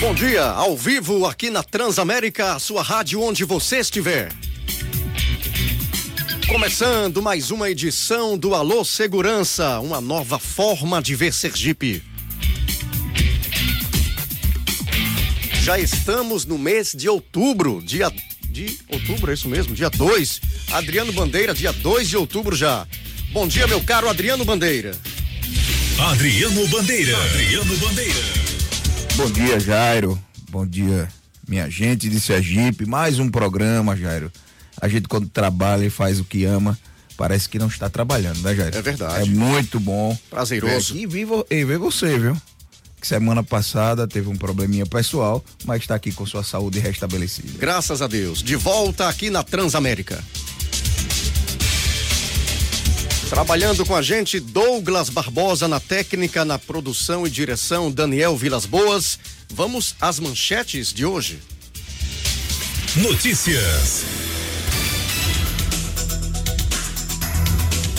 Bom dia, ao vivo aqui na Transamérica, sua rádio onde você estiver. Começando mais uma edição do Alô Segurança, uma nova forma de ver Sergipe. Já estamos no mês de outubro, dia de outubro, é isso mesmo, dia 2. Adriano Bandeira, dia 2 de outubro já. Bom dia, meu caro Adriano Bandeira. Adriano Bandeira, Adriano Bandeira. Bom dia, Jairo. Bom dia, minha gente de Sergipe. Mais um programa, Jairo. A gente, quando trabalha e faz o que ama, parece que não está trabalhando, né, Jairo? É verdade. É muito bom. Prazeroso. E ver, e ver você, viu? Que semana passada teve um probleminha pessoal, mas está aqui com sua saúde restabelecida. Graças a Deus. De volta aqui na Transamérica. Trabalhando com a gente, Douglas Barbosa na técnica, na produção e direção, Daniel Vilas Boas. Vamos às manchetes de hoje. Notícias.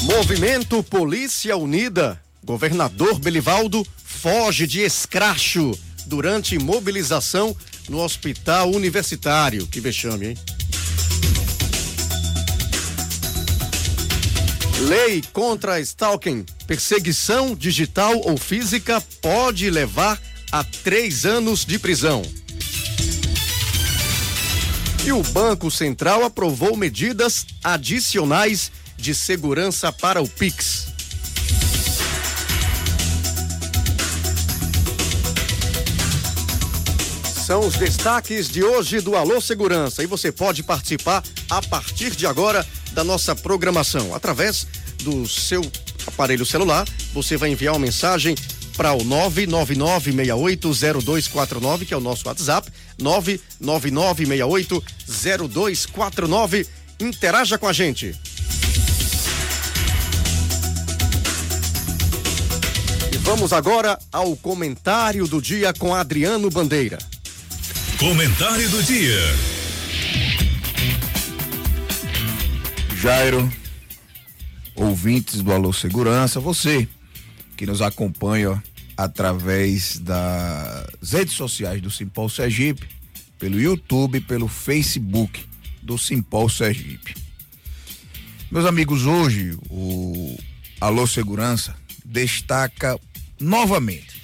Movimento Polícia Unida. Governador Belivaldo foge de escracho durante mobilização no Hospital Universitário. Que vexame, hein? Lei contra stalking, perseguição digital ou física pode levar a três anos de prisão. E o Banco Central aprovou medidas adicionais de segurança para o Pix. São os destaques de hoje do Alô Segurança e você pode participar a partir de agora da nossa programação através do seu aparelho celular. Você vai enviar uma mensagem para o 999680249, que é o nosso WhatsApp, 999680249. Interaja com a gente. E vamos agora ao comentário do dia com Adriano Bandeira. Comentário do dia. Jairo, ouvintes do Alô Segurança, você que nos acompanha através das redes sociais do Simpol Sergipe, pelo YouTube, pelo Facebook do Simpol Sergipe. Meus amigos, hoje o Alô Segurança destaca novamente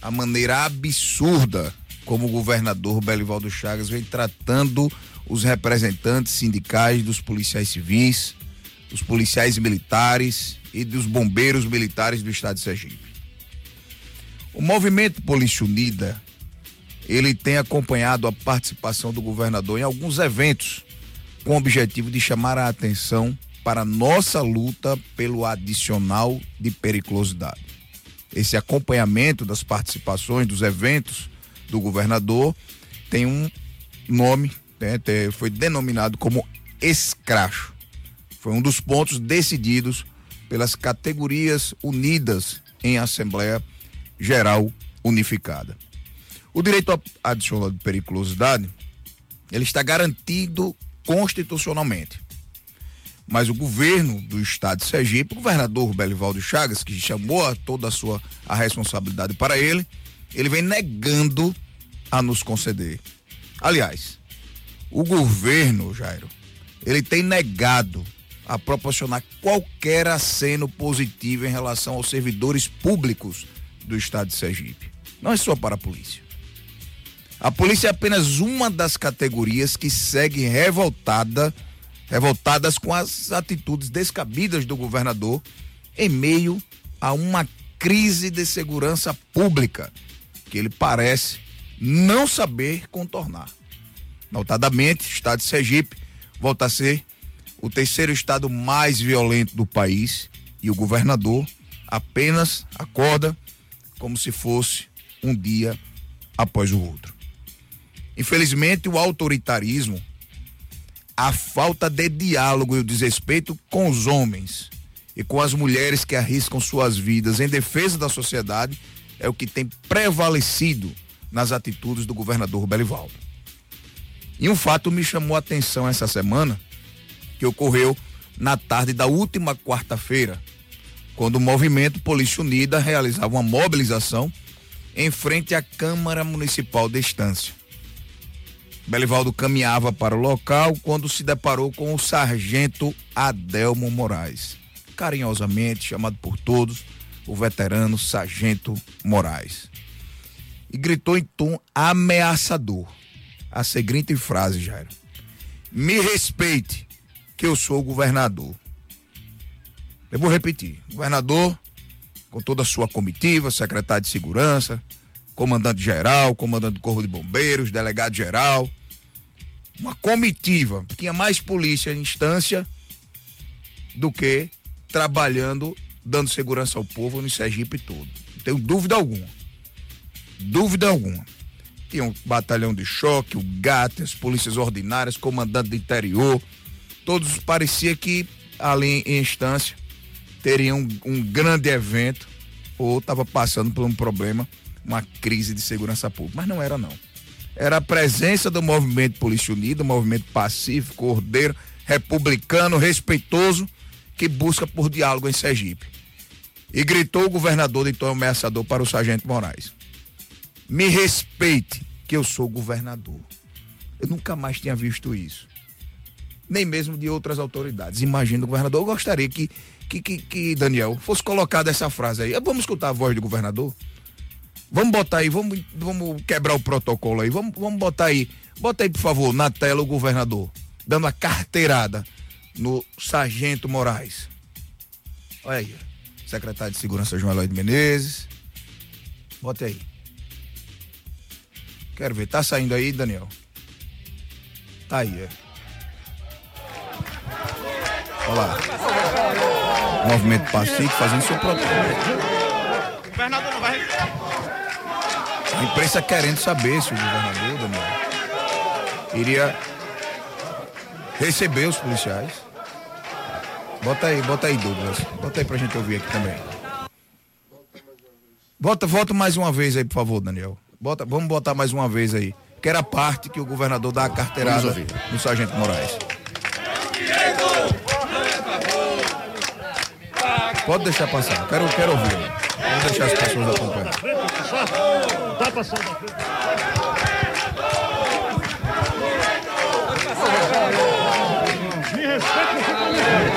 a maneira absurda como o governador Belivaldo Chagas vem tratando os representantes sindicais dos policiais civis, dos policiais militares e dos bombeiros militares do estado de Sergipe. O movimento Polícia Unida, ele tem acompanhado a participação do governador em alguns eventos com o objetivo de chamar a atenção para nossa luta pelo adicional de periculosidade. Esse acompanhamento das participações dos eventos do governador tem um nome, né, foi denominado como escracho. Foi um dos pontos decididos pelas categorias unidas em Assembleia Geral Unificada. O direito adicional de periculosidade, ele está garantido constitucionalmente. Mas o governo do estado de Sergipe, o governador Belivaldo Chagas, que chamou toda a sua a responsabilidade para ele, ele vem negando a nos conceder. Aliás, o governo, Jairo, ele tem negado a proporcionar qualquer aceno positivo em relação aos servidores públicos do estado de Sergipe. Não é só para a polícia. A polícia é apenas uma das categorias que segue revoltada, revoltadas com as atitudes descabidas do governador em meio a uma crise de segurança pública que ele parece não saber contornar. Notadamente, o estado de Sergipe volta a ser o terceiro estado mais violento do país e o governador apenas acorda como se fosse um dia após o outro. Infelizmente, o autoritarismo, a falta de diálogo e o desrespeito com os homens e com as mulheres que arriscam suas vidas em defesa da sociedade é o que tem prevalecido nas atitudes do governador Belivaldo. E um fato me chamou a atenção essa semana, que ocorreu na tarde da última quarta-feira, quando o movimento Polícia Unida realizava uma mobilização em frente à Câmara Municipal de Estância. Belivaldo caminhava para o local quando se deparou com o sargento Adelmo Moraes, carinhosamente chamado por todos o veterano Sargento Moraes. E gritou em tom ameaçador a seguinte frase, Jairo: Me respeite, que eu sou o governador. Eu vou repetir: governador, com toda a sua comitiva, secretário de segurança, comandante geral, comandante do Corpo de Bombeiros, delegado geral, uma comitiva, tinha mais polícia em instância do que trabalhando, dando segurança ao povo no Sergipe todo. Não tenho dúvida alguma. Dúvida alguma. Tinha um batalhão de choque, o GAT, as polícias ordinárias, comandante do interior, todos parecia que ali em instância teriam um, um grande evento ou estava passando por um problema, uma crise de segurança pública. Mas não era não. Era a presença do movimento Polícia Unida, um movimento pacífico, ordeiro, republicano, respeitoso, que busca por diálogo em Sergipe. E gritou o governador de tom ameaçador para o sargento Moraes. Me respeite, que eu sou governador. Eu nunca mais tinha visto isso. Nem mesmo de outras autoridades. Imagina o governador. Eu gostaria que, que, que, que Daniel fosse colocada essa frase aí. Vamos escutar a voz do governador? Vamos botar aí, vamos, vamos quebrar o protocolo aí. Vamos, vamos botar aí. Bota aí, por favor, na tela o governador. Dando a carteirada no Sargento Moraes. Olha aí. Secretário de Segurança João Eloy de Menezes. Bota aí. Quero ver. Tá saindo aí, Daniel? Tá aí, é. Olha lá. Movimento Pacífico fazendo seu protocolo. O governador não vai. A imprensa querendo saber se o governador, Daniel, iria receber os policiais. Bota aí, bota aí, Douglas. Bota aí pra gente ouvir aqui também. Bota, volta mais uma vez aí, por favor, Daniel. Bota, vamos botar mais uma vez aí. Que era a parte que o governador dá a carteirada no Sargento Moraes. Pode deixar passar. Quero, quero ouvir. Vamos deixar as pessoas acompanhar. Tá passando.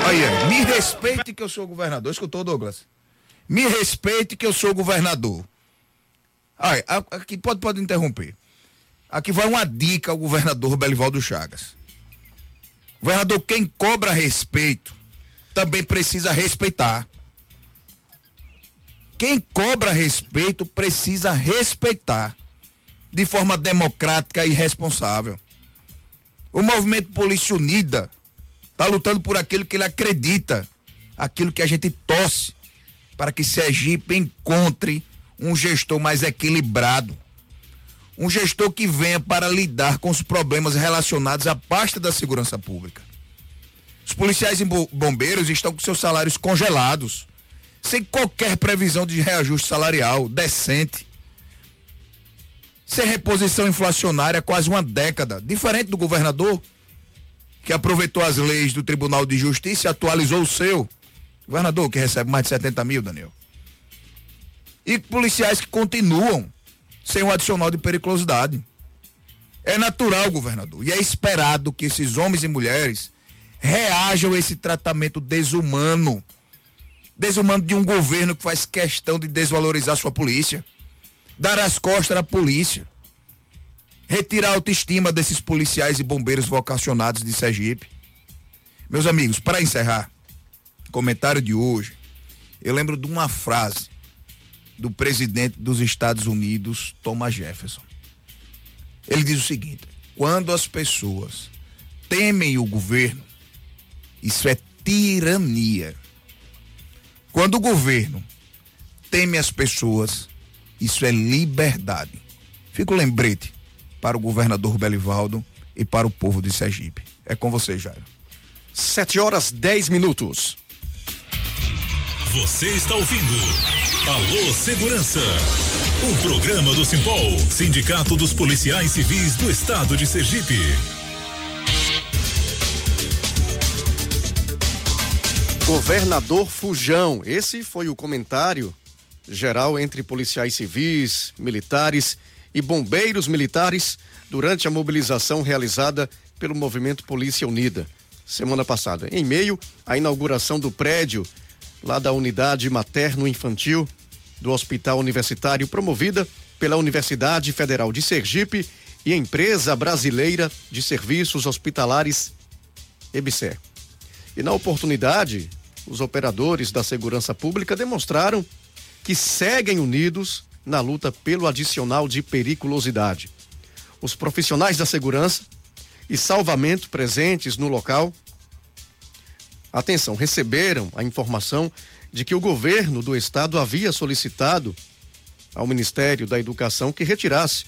Aí, me respeite que eu sou governador. Escutou, Douglas? Me respeite que eu sou governador. Aí, aqui pode, pode interromper. Aqui vai uma dica ao governador Belivaldo Chagas. Governador, quem cobra respeito também precisa respeitar. Quem cobra respeito precisa respeitar de forma democrática e responsável. O movimento Polícia Unida está lutando por aquilo que ele acredita, aquilo que a gente torce para que Sergipe encontre um gestor mais equilibrado, um gestor que venha para lidar com os problemas relacionados à pasta da segurança pública. Os policiais e bombeiros estão com seus salários congelados sem qualquer previsão de reajuste salarial decente, sem reposição inflacionária quase uma década, diferente do governador, que aproveitou as leis do Tribunal de Justiça e atualizou o seu. Governador que recebe mais de 70 mil, Daniel. E policiais que continuam sem um adicional de periculosidade. É natural, governador, e é esperado que esses homens e mulheres reajam a esse tratamento desumano desumano de um governo que faz questão de desvalorizar sua polícia, dar as costas à polícia, retirar a autoestima desses policiais e bombeiros vocacionados de Sergipe. Meus amigos, para encerrar, comentário de hoje, eu lembro de uma frase do presidente dos Estados Unidos, Thomas Jefferson. Ele diz o seguinte: quando as pessoas temem o governo, isso é tirania. Quando o governo teme as pessoas, isso é liberdade. Fica o lembrete para o governador Belivaldo e para o povo de Sergipe. É com você, Jairo. 7 horas 10 minutos. Você está ouvindo Alô Segurança, um programa do Simpol, Sindicato dos Policiais Civis do Estado de Sergipe. Governador Fujão, esse foi o comentário geral entre policiais civis, militares e bombeiros militares durante a mobilização realizada pelo movimento Polícia Unida semana passada, em meio à inauguração do prédio lá da unidade materno-infantil do Hospital Universitário, promovida pela Universidade Federal de Sergipe e Empresa Brasileira de Serviços Hospitalares, EBSER. E na oportunidade, os operadores da segurança pública demonstraram que seguem unidos na luta pelo adicional de periculosidade. Os profissionais da segurança e salvamento presentes no local Atenção, receberam a informação de que o governo do estado havia solicitado ao Ministério da Educação que retirasse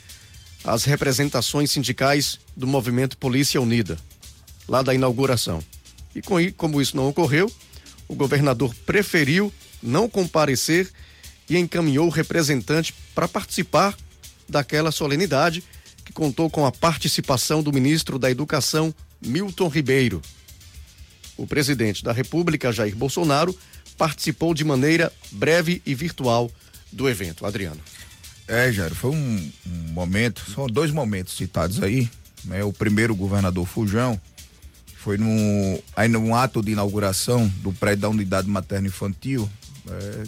as representações sindicais do movimento Polícia Unida, lá da inauguração. E com, como isso não ocorreu, o governador preferiu não comparecer e encaminhou o representante para participar daquela solenidade que contou com a participação do ministro da Educação, Milton Ribeiro. O presidente da República, Jair Bolsonaro, participou de maneira breve e virtual do evento. Adriano. É, Jair, foi um, um, momento, são dois momentos citados aí. Né? O primeiro, o governador Fujão, foi no, aí num ato de inauguração do prédio da unidade materno-infantil é,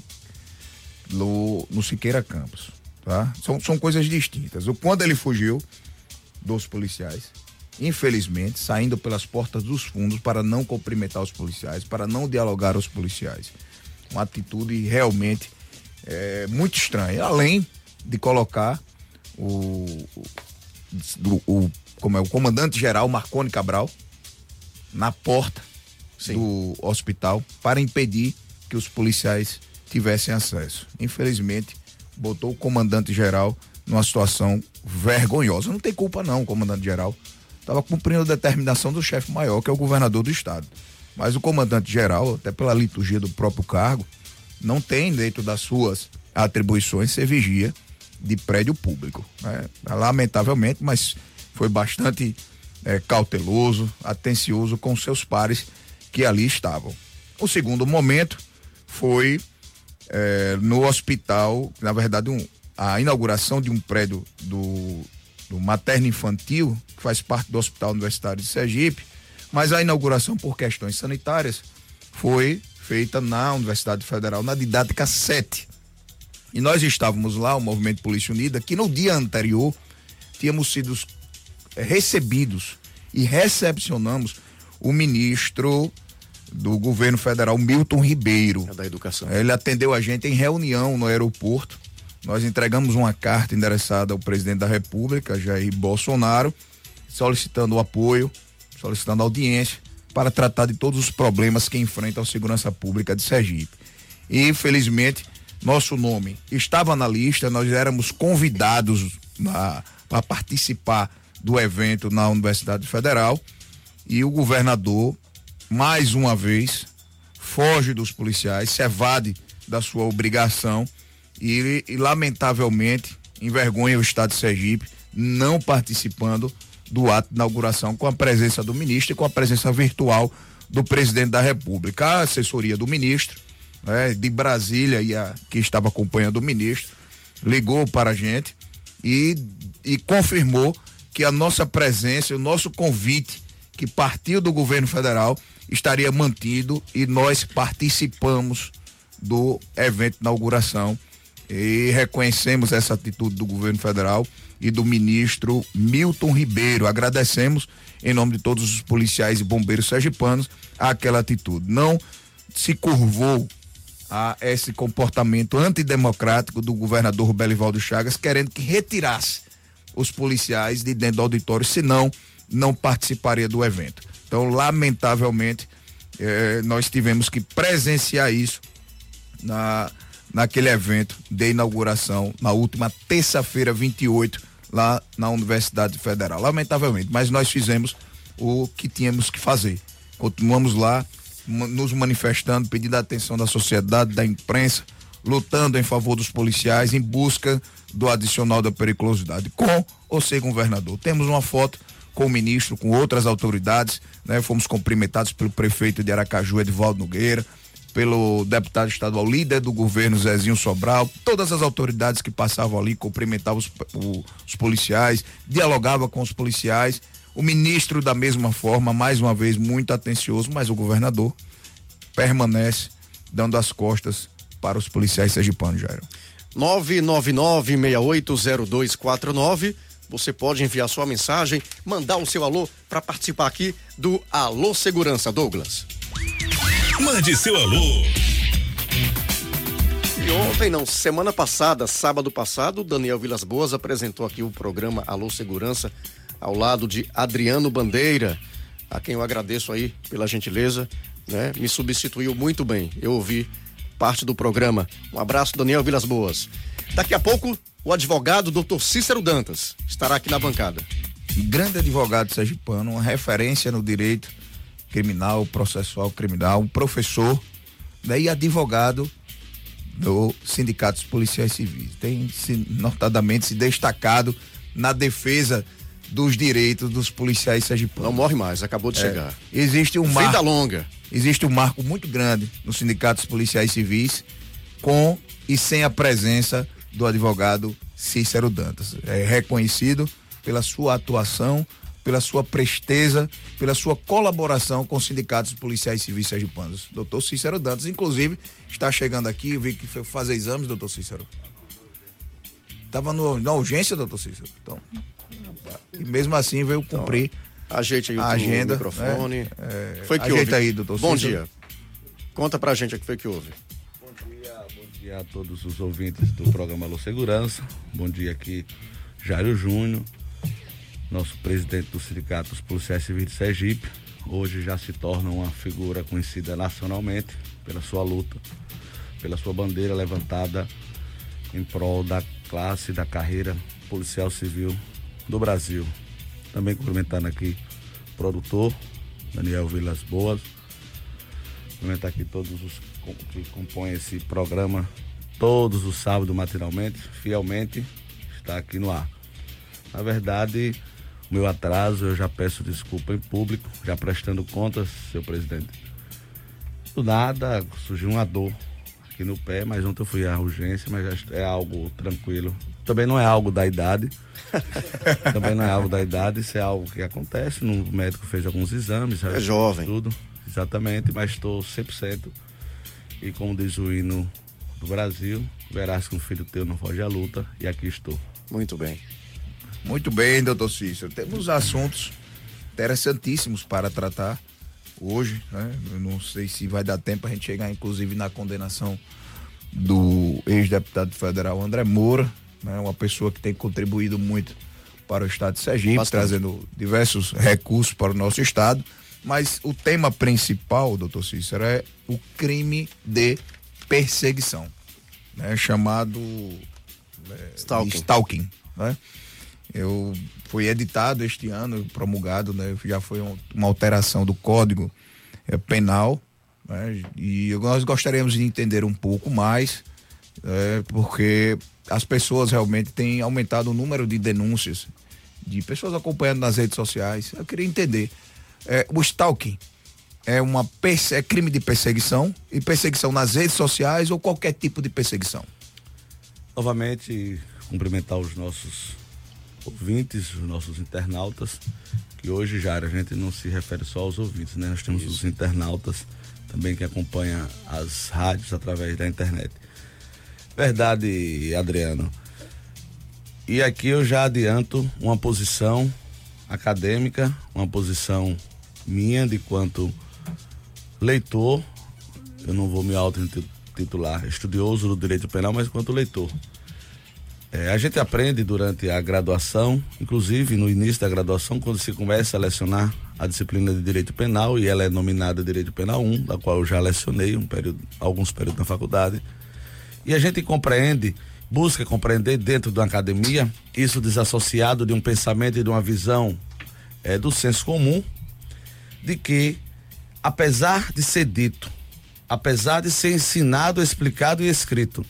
no, no Siqueira Campos. Tá? São, são coisas distintas. O quando ele fugiu dos policiais, infelizmente, saindo pelas portas dos fundos para não cumprimentar os policiais, para não dialogar os policiais. Uma atitude realmente é, muito estranha. Além de colocar o, o, o, como é, o comandante geral Marconi Cabral na porta Sim. do hospital para impedir que os policiais tivessem acesso. Infelizmente, botou o comandante geral numa situação vergonhosa. Não tem culpa não, o comandante geral estava cumprindo a determinação do chefe maior, que é o governador do estado. Mas o comandante geral, até pela liturgia do próprio cargo, não tem dentro das suas atribuições ser vigia de prédio público. Né? Lamentavelmente, mas foi bastante é, cauteloso, atencioso com seus pares que ali estavam. O segundo momento foi é, no hospital, na verdade, um, a inauguração de um prédio do do materno infantil, que faz parte do Hospital Universitário de Sergipe, mas a inauguração por questões sanitárias foi feita na Universidade Federal, na didática 7. E nós estávamos lá, o Movimento Polícia Unida, que no dia anterior tínhamos sido recebidos e recepcionamos o ministro do governo federal, Milton Ribeiro. É da educação. Ele atendeu a gente em reunião no aeroporto nós entregamos uma carta endereçada ao presidente da República, Jair Bolsonaro, solicitando o apoio, solicitando audiência para tratar de todos os problemas que enfrenta a segurança pública de Sergipe. E, infelizmente, nosso nome estava na lista, nós éramos convidados para participar do evento na Universidade Federal e o governador, mais uma vez, foge dos policiais, se evade da sua obrigação e, e lamentavelmente envergonha o Estado de Sergipe não participando do ato de inauguração com a presença do ministro e com a presença virtual do presidente da República. A assessoria do ministro, né, de Brasília, e a, que estava acompanhando o ministro, ligou para a gente e, e confirmou que a nossa presença, o nosso convite que partiu do governo federal estaria mantido e nós participamos do evento de inauguração e reconhecemos essa atitude do governo federal e do ministro Milton Ribeiro. Agradecemos em nome de todos os policiais e bombeiros sergipanos aquela atitude. Não se curvou a esse comportamento antidemocrático do governador Belivaldo Chagas, querendo que retirasse os policiais de dentro do auditório, senão não participaria do evento. Então, lamentavelmente, eh, nós tivemos que presenciar isso na naquele evento de inauguração na última terça-feira, 28, lá na Universidade Federal. Lamentavelmente, mas nós fizemos o que tínhamos que fazer. Continuamos lá nos manifestando, pedindo a atenção da sociedade, da imprensa, lutando em favor dos policiais em busca do adicional da periculosidade, com ou sem governador. Temos uma foto com o ministro, com outras autoridades, né? Fomos cumprimentados pelo prefeito de Aracaju, Edvaldo Nogueira, pelo deputado estadual líder do governo Zezinho Sobral, todas as autoridades que passavam ali cumprimentavam os, os policiais, dialogava com os policiais, o ministro da mesma forma, mais uma vez muito atencioso, mas o governador permanece dando as costas para os policiais sergipanos, Jairo. 999-680249. Você pode enviar sua mensagem, mandar o seu alô para participar aqui do Alô Segurança, Douglas. Mande seu alô. E ontem, não, semana passada, sábado passado, Daniel Vilas Boas apresentou aqui o programa Alô Segurança ao lado de Adriano Bandeira, a quem eu agradeço aí pela gentileza, né? Me substituiu muito bem. Eu ouvi parte do programa. Um abraço, Daniel Vilas Boas. Daqui a pouco, o advogado Dr. Cícero Dantas estará aqui na bancada. Grande advogado sergipano, uma referência no direito criminal, processual criminal, um professor né, e advogado do Sindicato dos Policiais Civis. Tem notadamente se destacado na defesa dos direitos dos policiais sergipanos. Não morre mais, acabou de é, chegar. Existe um marco. Vida longa. Existe um marco muito grande no Sindicato dos Policiais Civis com e sem a presença do advogado Cícero Dantas. É reconhecido pela sua atuação pela sua presteza, pela sua colaboração com os sindicatos policiais civis sergipanos. Doutor Cícero Dantas, inclusive, está chegando aqui, eu vi que foi fazer exames, doutor Cícero. Estava na urgência, doutor Cícero. Então, e mesmo assim veio então, cumprir então, ajeite aí o a agenda, microfone. Né? É, foi que houve. aí, doutor Bom dia. Conta pra gente o que foi que houve. Bom dia, bom dia a todos os ouvintes do programa Alô Segurança. Bom dia aqui, Jário Júnior nosso presidente do Sindicato dos Policiais Civis de Sergipe. Hoje já se torna uma figura conhecida nacionalmente pela sua luta, pela sua bandeira levantada em prol da classe da carreira policial civil do Brasil. Também cumprimentando aqui o produtor, Daniel Vilas Boas. Cumprimentar aqui todos os que compõem esse programa todos os sábados materialmente, fielmente, está aqui no ar. Na verdade, meu atraso, eu já peço desculpa em público, já prestando contas, seu presidente. Do nada surgiu uma dor aqui no pé, mas ontem eu fui à urgência, mas é algo tranquilo. Também não é algo da idade. Também não é algo da idade, isso é algo que acontece. O médico fez alguns exames. É jovem. Tudo, exatamente, mas estou 100%. E como diz o hino do Brasil, verás que um filho teu não foge à luta, e aqui estou. Muito bem. Muito bem, doutor Cícero. Temos assuntos interessantíssimos para tratar hoje, né? Eu não sei se vai dar tempo a gente chegar, inclusive, na condenação do ex-deputado federal André Moura, né? Uma pessoa que tem contribuído muito para o estado de Sergipe, Bastante. trazendo diversos recursos para o nosso estado. Mas o tema principal, doutor Cícero, é o crime de perseguição, né? chamado é, stalking. stalking né? Eu foi editado este ano, promulgado, né? Já foi um, uma alteração do Código é, Penal, né? E nós gostaríamos de entender um pouco mais, é, porque as pessoas realmente têm aumentado o número de denúncias de pessoas acompanhando nas redes sociais. Eu queria entender. É, o stalking é uma é crime de perseguição e perseguição nas redes sociais ou qualquer tipo de perseguição? Novamente, cumprimentar os nossos ouvintes, os nossos internautas, que hoje já a gente não se refere só aos ouvintes, né? Nós temos Isso. os internautas também que acompanham as rádios através da internet. Verdade, Adriano. E aqui eu já adianto uma posição acadêmica, uma posição minha de quanto leitor, eu não vou me auto-intitular estudioso do direito penal, mas quanto leitor. É, a gente aprende durante a graduação, inclusive no início da graduação, quando se começa a lecionar a disciplina de Direito Penal, e ela é nominada Direito Penal 1, da qual eu já lecionei um período, alguns períodos na faculdade. E a gente compreende busca compreender dentro de academia, isso desassociado de um pensamento e de uma visão é, do senso comum, de que, apesar de ser dito, apesar de ser ensinado, explicado e escrito,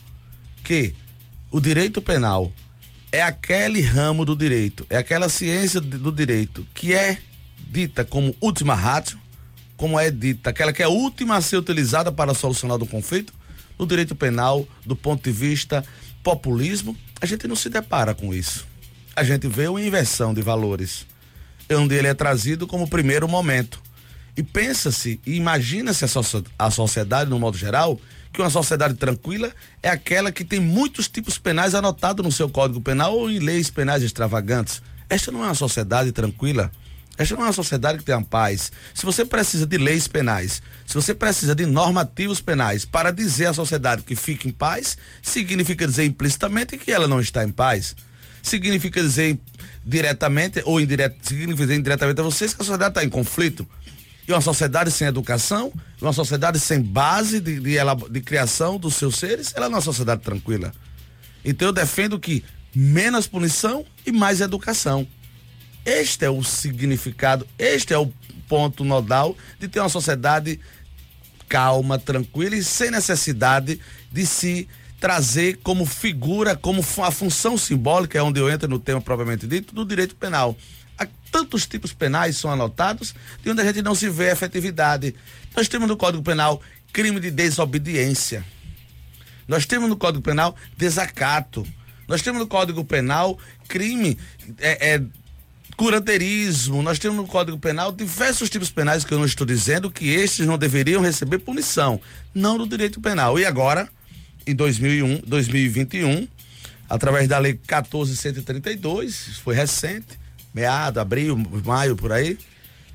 que o direito penal é aquele ramo do direito, é aquela ciência do direito que é dita como última ratio, como é dita, aquela que é a última a ser utilizada para solucionar o conflito, no direito penal, do ponto de vista populismo, a gente não se depara com isso. A gente vê uma inversão de valores, onde ele é trazido como primeiro momento. E pensa-se, e imagina-se a, so a sociedade, no modo geral, que uma sociedade tranquila é aquela que tem muitos tipos penais anotados no seu Código Penal ou em leis penais extravagantes. Esta não é uma sociedade tranquila. Esta não é uma sociedade que tem paz. Se você precisa de leis penais, se você precisa de normativos penais para dizer à sociedade que fique em paz, significa dizer implicitamente que ela não está em paz. Significa dizer diretamente ou indiretamente, significa dizer indiretamente a vocês que a sociedade está em conflito. E uma sociedade sem educação, uma sociedade sem base de, de, de criação dos seus seres, ela não é uma sociedade tranquila. Então eu defendo que menos punição e mais educação. Este é o significado, este é o ponto nodal de ter uma sociedade calma, tranquila e sem necessidade de se trazer como figura, como a função simbólica, é onde eu entro no tema propriamente dito, do direito penal. Há tantos tipos penais são anotados de onde a gente não se vê efetividade. Nós temos no Código Penal crime de desobediência. Nós temos no Código Penal desacato. Nós temos no Código Penal crime é, é curanterismo, nós temos no Código Penal diversos tipos penais que eu não estou dizendo que estes não deveriam receber punição, não no direito penal. E agora, em 2001, 2021, através da lei 14132, foi recente, meado, abril, maio por aí,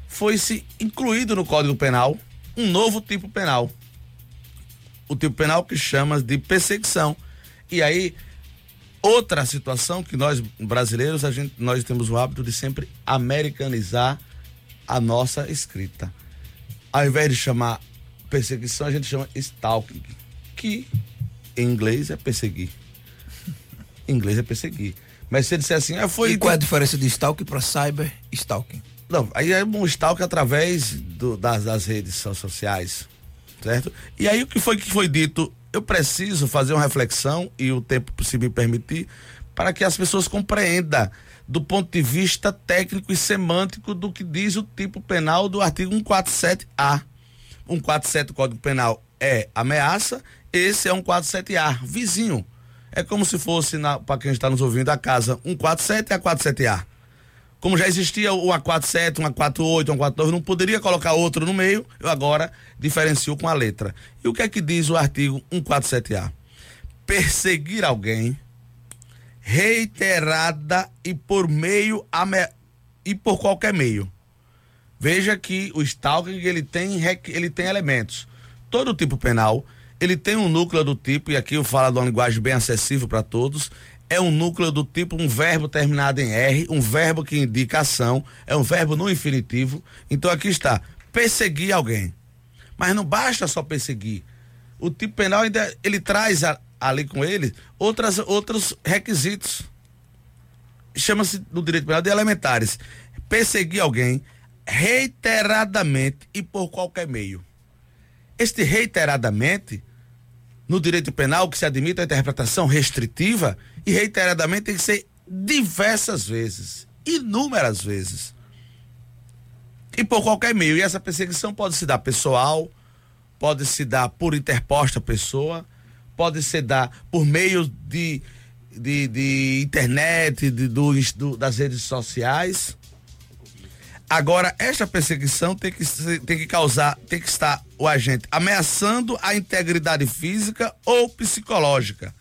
foi se incluído no Código Penal um novo tipo penal. O tipo penal que chama de perseguição. E aí Outra situação que nós brasileiros, a gente, nós temos o hábito de sempre americanizar a nossa escrita. Ao invés de chamar perseguição, a gente chama stalking, que em inglês é perseguir. Em inglês é perseguir. Mas se ele disser assim, ah, foi. E qual é a diferença de stalking para cyber stalking? Não, aí é um stalking através do, das, das redes sociais, certo? E aí o que foi que foi dito eu preciso fazer uma reflexão, e o tempo, se me permitir, para que as pessoas compreendam do ponto de vista técnico e semântico do que diz o tipo penal do artigo 147A. 147 do Código Penal é ameaça, esse é 147A, vizinho. É como se fosse, para quem está nos ouvindo, a casa 147 e a 47A como já existia o A47, um A48, um A49, não poderia colocar outro no meio, eu agora diferencio com a letra. E o que é que diz o artigo 147A? Perseguir alguém reiterada e por meio e por qualquer meio. Veja que o stalking ele tem ele tem elementos. Todo tipo penal, ele tem um núcleo do tipo e aqui eu falo de uma linguagem bem acessível para todos, é um núcleo do tipo um verbo terminado em R, um verbo que indica ação, é um verbo no infinitivo. Então aqui está, perseguir alguém. Mas não basta só perseguir. O tipo penal ainda ele traz a, ali com ele outras, outros requisitos. Chama-se no direito penal de elementares. Perseguir alguém reiteradamente e por qualquer meio. Este reiteradamente no direito penal que se admite a interpretação restritiva e reiteradamente tem que ser diversas vezes, inúmeras vezes. E por qualquer meio. E essa perseguição pode se dar pessoal, pode se dar por interposta pessoa, pode se dar por meio de, de, de internet, de, do, do, das redes sociais. Agora, esta perseguição tem que, tem que causar, tem que estar o agente ameaçando a integridade física ou psicológica,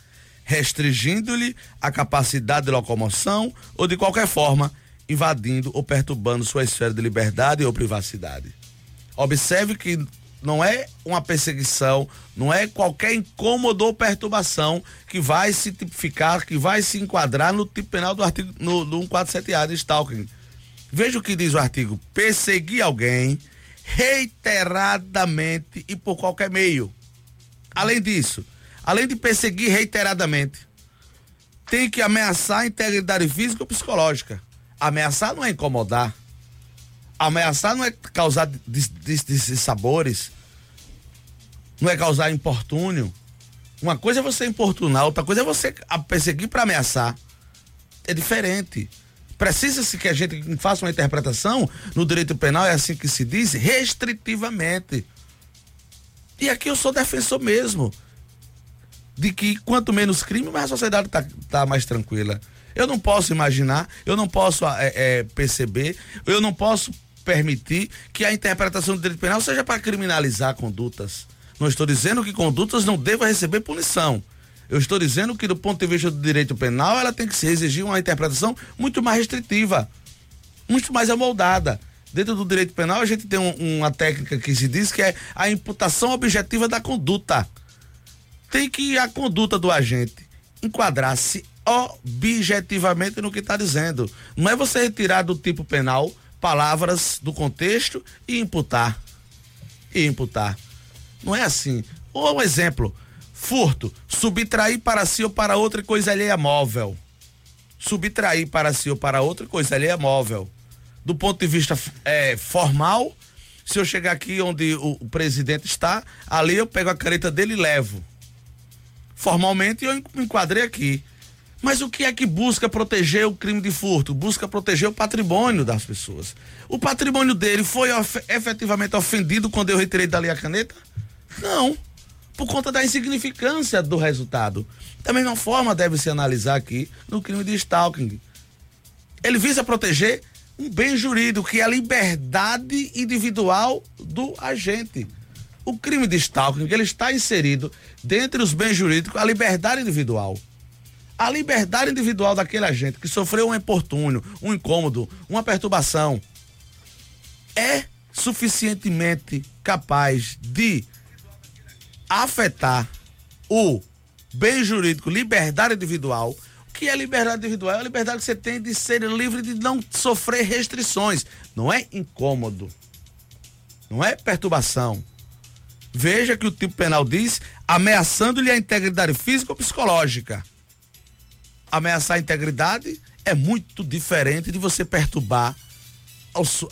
restringindo-lhe a capacidade de locomoção ou de qualquer forma invadindo ou perturbando sua esfera de liberdade ou privacidade. Observe que não é uma perseguição, não é qualquer incômodo ou perturbação que vai se tipificar, que vai se enquadrar no tipo penal do artigo no, no 147A de Stalking Veja o que diz o artigo: perseguir alguém reiteradamente e por qualquer meio. Além disso, além de perseguir reiteradamente, tem que ameaçar a integridade física ou psicológica. Ameaçar não é incomodar. Ameaçar não é causar desses sabores. Não é causar importúnio. Uma coisa é você importunar, outra coisa é você perseguir para ameaçar. É diferente. Precisa-se que a gente faça uma interpretação no direito penal, é assim que se diz, restritivamente. E aqui eu sou defensor mesmo. De que quanto menos crime, mais a sociedade está tá mais tranquila. Eu não posso imaginar, eu não posso é, é, perceber, eu não posso permitir que a interpretação do direito penal seja para criminalizar condutas. Não estou dizendo que condutas não devam receber punição. Eu estou dizendo que, do ponto de vista do direito penal, ela tem que se exigir uma interpretação muito mais restritiva, muito mais amoldada. Dentro do direito penal, a gente tem um, uma técnica que se diz que é a imputação objetiva da conduta. Tem que a conduta do agente enquadrar-se objetivamente no que está dizendo. Não é você retirar do tipo penal palavras do contexto e imputar. E imputar. Não é assim. Ou um exemplo: furto, subtrair para si ou para outra coisa alheia móvel. Subtrair para si ou para outra coisa alheia móvel. Do ponto de vista é, formal, se eu chegar aqui onde o, o, presidente está, ali eu pego a caneta dele e levo. Formalmente eu me enquadrei aqui. Mas o que é que busca proteger o crime de furto? Busca proteger o patrimônio das pessoas. O patrimônio dele foi of efetivamente ofendido quando eu retirei dali a caneta? Não. Por conta da insignificância do resultado. Da mesma forma deve se analisar aqui no crime de stalking. Ele visa proteger um bem jurídico, que é a liberdade individual do agente. O crime de stalking, ele está inserido dentre os bens jurídicos a liberdade individual. A liberdade individual daquele agente que sofreu um importúnio, um incômodo, uma perturbação, é suficientemente capaz de afetar o bem jurídico, liberdade individual. O que é liberdade individual? É a liberdade que você tem de ser livre de não sofrer restrições. Não é incômodo. Não é perturbação. Veja que o tipo penal diz ameaçando-lhe a integridade física ou psicológica. Ameaçar a integridade é muito diferente de você perturbar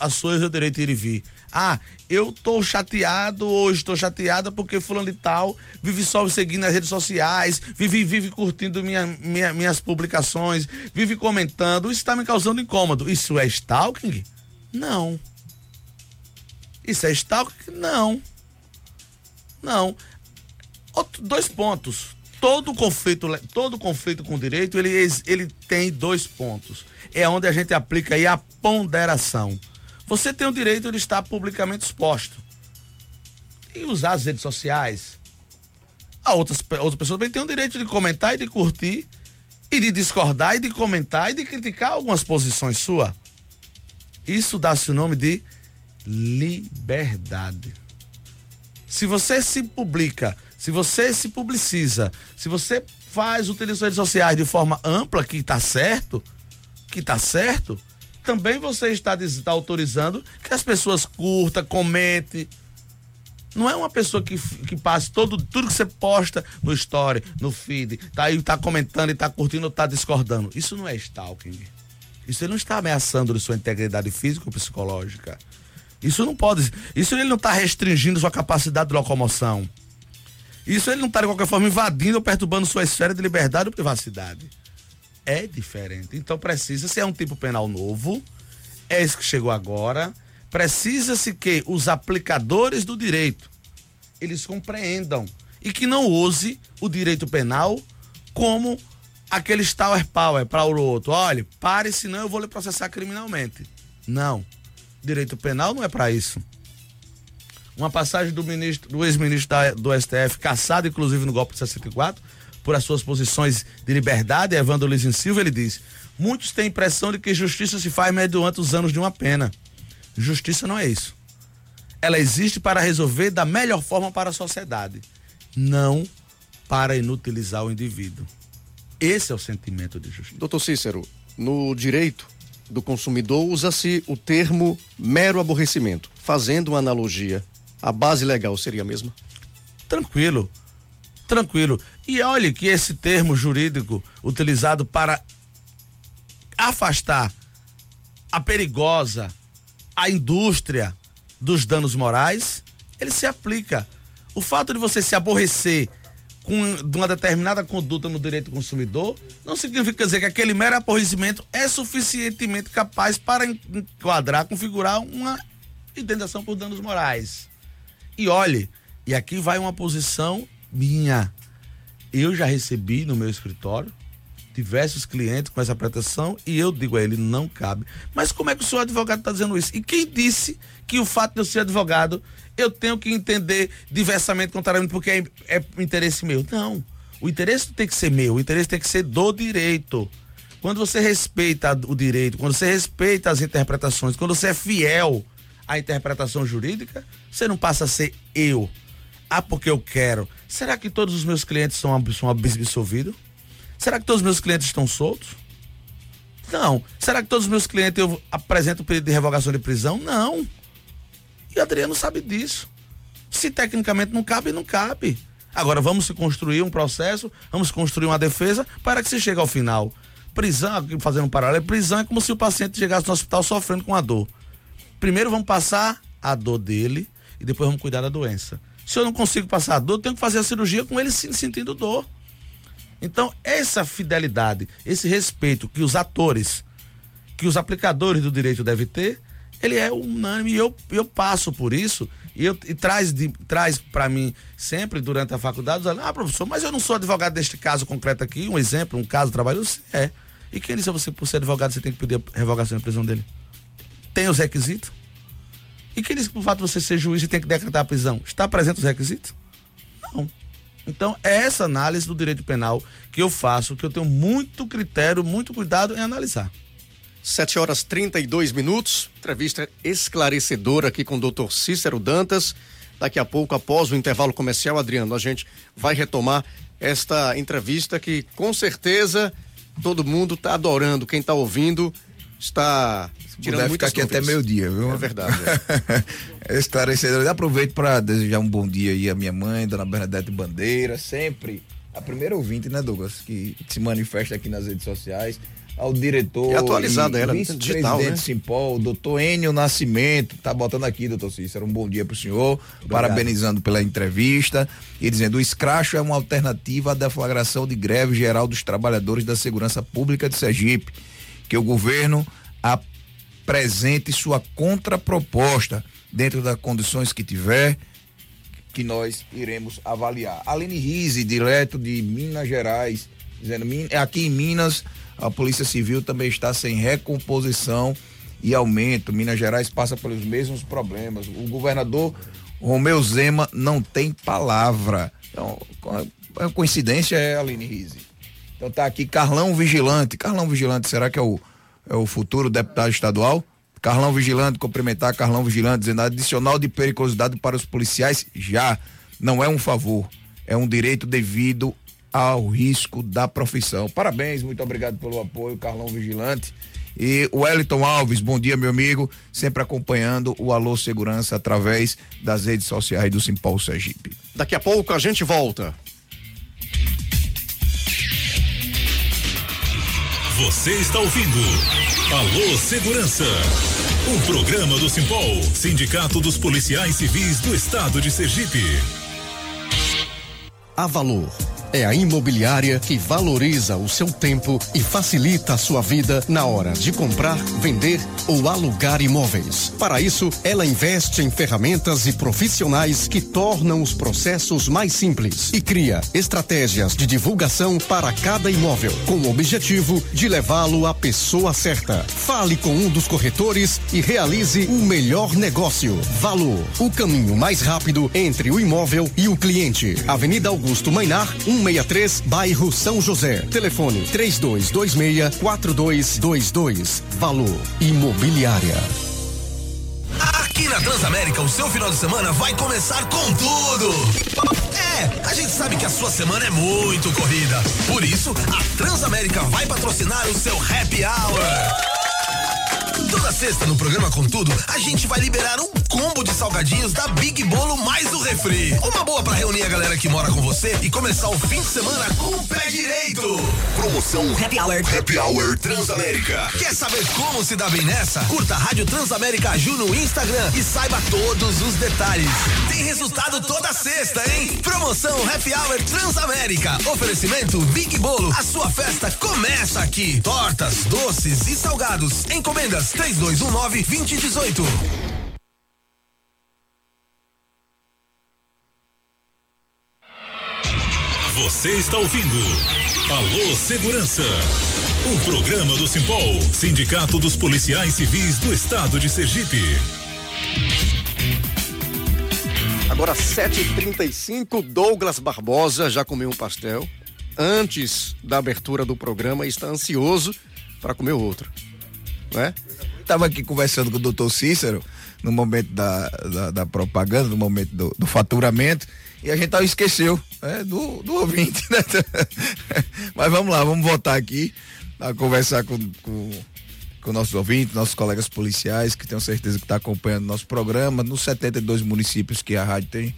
as suas direito de ir e vir. Ah, eu tô chateado hoje, tô chateada porque fulano de tal vive só me seguindo nas redes sociais, vive, vive curtindo minha, minha, minhas publicações, vive comentando. Isso está me causando incômodo. Isso é stalking? Não. Isso é stalking? Não. Não. Outro, dois pontos. Todo conflito, todo conflito com direito, ele, ele tem dois pontos. É onde a gente aplica aí a ponderação. Você tem o direito de estar publicamente exposto. E usar as redes sociais. A outras, outras pessoas também têm o direito de comentar e de curtir, e de discordar, e de comentar, e de criticar algumas posições suas. Isso dá-se o nome de liberdade. Se você se publica, se você se publiciza, se você faz utiliza redes sociais de forma ampla, que está certo, que está certo, também você está, está autorizando que as pessoas curtam, comentem. Não é uma pessoa que, que passe todo, tudo que você posta no story, no feed, tá aí, tá comentando e tá curtindo ou tá discordando. Isso não é stalking. Isso ele não está ameaçando sua integridade física ou psicológica. Isso não pode. Isso ele não está restringindo sua capacidade de locomoção. Isso ele não está, de qualquer forma, invadindo ou perturbando sua esfera de liberdade ou privacidade é diferente. Então precisa, se é um tipo penal novo, é esse que chegou agora, precisa-se que os aplicadores do direito eles compreendam e que não use o direito penal como aquele Tower Power para o outro. Olha, pare, senão eu vou lhe processar criminalmente. Não. Direito penal não é para isso. Uma passagem do ministro, do ex-ministro do STF, caçado inclusive no golpe de 64, por as suas posições de liberdade, Evandro Lizinho Silva, ele diz: muitos têm a impressão de que justiça se faz mediante os anos de uma pena. Justiça não é isso. Ela existe para resolver da melhor forma para a sociedade, não para inutilizar o indivíduo. Esse é o sentimento de justiça. Doutor Cícero, no direito do consumidor usa-se o termo mero aborrecimento. Fazendo uma analogia, a base legal seria a mesma? Tranquilo tranquilo. E olhe que esse termo jurídico utilizado para afastar a perigosa, a indústria dos danos morais, ele se aplica. O fato de você se aborrecer com uma determinada conduta no direito do consumidor não significa dizer que aquele mero aborrecimento é suficientemente capaz para enquadrar, configurar uma indenização por danos morais. E olhe, e aqui vai uma posição minha. Eu já recebi no meu escritório diversos clientes com essa pretensão e eu digo a ele, não cabe. Mas como é que o senhor advogado está dizendo isso? E quem disse que o fato de eu ser advogado, eu tenho que entender diversamente, contrariamente, porque é, é interesse meu? Não. O interesse tem que ser meu, o interesse tem que ser do direito. Quando você respeita o direito, quando você respeita as interpretações, quando você é fiel à interpretação jurídica, você não passa a ser eu. Ah, porque eu quero. Será que todos os meus clientes são, absolvidos? Será que todos os meus clientes estão soltos? Não. Será que todos os meus clientes eu apresento o pedido de revogação de prisão? Não. E Adriano sabe disso. Se tecnicamente não cabe, não cabe. Agora vamos se construir um processo, vamos construir uma defesa para que se chegue ao final. Prisão, fazendo um paralelo, prisão é como se o paciente chegasse no hospital sofrendo com a dor. Primeiro vamos passar a dor dele e depois vamos cuidar da doença. Se eu não consigo passar dor, tenho que fazer a cirurgia com ele sentindo dor. Então, essa fidelidade, esse respeito que os atores, que os aplicadores do direito devem ter, ele é unânime e eu, eu passo por isso e, eu, e traz, de, traz para mim sempre durante a faculdade, dizendo, ah, professor, mas eu não sou advogado deste caso concreto aqui, um exemplo, um caso trabalhoso, é. E quem disse a você, por ser advogado, você tem que pedir a revogação da prisão dele? Tem os requisitos? E quem disse que por fato você ser juiz e tem que decretar a prisão? Está presente os requisitos? Não. Então, é essa análise do direito penal que eu faço, que eu tenho muito critério, muito cuidado em analisar. 7 horas 32 minutos. Entrevista esclarecedora aqui com o doutor Cícero Dantas. Daqui a pouco, após o intervalo comercial, Adriano, a gente vai retomar esta entrevista que com certeza todo mundo está adorando. Quem está ouvindo está tirando Puder ficar aqui dúvidas. até meio-dia, viu? É verdade. É. Esclarecedor. Aproveito para desejar um bom dia aí à minha mãe, dona Bernadette Bandeira, sempre a primeira ouvinte, né, Douglas, que se manifesta aqui nas redes sociais ao diretor. E atualizada ela, digital, né? Simpol, doutor Enio Nascimento, tá botando aqui, doutor Cícero, um bom dia pro senhor, Obrigado. parabenizando pela entrevista e dizendo, o escracho é uma alternativa à deflagração de greve geral dos trabalhadores da segurança pública de Sergipe, que o governo apresente sua contraproposta dentro das condições que tiver, que nós iremos avaliar. Aline Rise, direto de Minas Gerais, dizendo, aqui em Minas, a Polícia Civil também está sem recomposição e aumento. Minas Gerais passa pelos mesmos problemas. O governador Romeu Zema não tem palavra. Então, a coincidência é Aline Rise. Então tá aqui Carlão Vigilante. Carlão Vigilante, será que é o é o futuro deputado estadual. Carlão Vigilante, cumprimentar Carlão Vigilante, dizendo adicional de periculosidade para os policiais já. Não é um favor, é um direito devido ao risco da profissão. Parabéns, muito obrigado pelo apoio, Carlão Vigilante. E o Wellington Alves, bom dia, meu amigo, sempre acompanhando o Alô Segurança através das redes sociais do Simpol Sergipe. Daqui a pouco a gente volta. Você está ouvindo Alô Segurança, um programa do Simpol, Sindicato dos Policiais Civis do Estado de Sergipe. A Valor é a imobiliária que valoriza o seu tempo e facilita a sua vida na hora de comprar, vender ou alugar imóveis. Para isso, ela investe em ferramentas e profissionais que tornam os processos mais simples e cria estratégias de divulgação para cada imóvel, com o objetivo de levá-lo à pessoa certa. Fale com um dos corretores e realize o melhor negócio. Valor, o caminho mais rápido entre o imóvel e o cliente. Avenida Augusto Mainar, 163, bairro São José. Telefone 3226 4222. Valor Imobiliária. Aqui na Transamérica, o seu final de semana vai começar com tudo. É, a gente sabe que a sua semana é muito corrida. Por isso, a Transamérica vai patrocinar o seu happy hour. Toda sexta no programa Contudo, a gente vai liberar um combo de salgadinhos da Big Bolo mais o refri. Uma boa para reunir a galera que mora com você e começar o fim de semana com o pé direito. Promoção Happy Hour. Happy Hour Transamérica. Quer saber como se dá bem nessa? Curta a Rádio Transamérica Ju no Instagram e saiba todos os detalhes. Tem resultado toda sexta, hein? Promoção Happy Hour Transamérica. Oferecimento Big Bolo. A sua festa começa aqui. Tortas, doces e salgados. Encomendas 3219 2018. Você está ouvindo Alô Segurança, um programa do Simpol, Sindicato dos Policiais Civis do Estado de Sergipe. Agora 7h35, Douglas Barbosa já comeu um pastel antes da abertura do programa e está ansioso para comer outro. Né? Estava aqui conversando com o doutor Cícero no momento da, da, da propaganda, no momento do, do, faturamento, e a gente esqueceu né, do, do ouvinte. Né? Mas vamos lá, vamos voltar aqui a conversar com, com, com nossos ouvintes, nossos colegas policiais, que tenho certeza que está acompanhando nosso programa, nos 72 municípios que a rádio tem,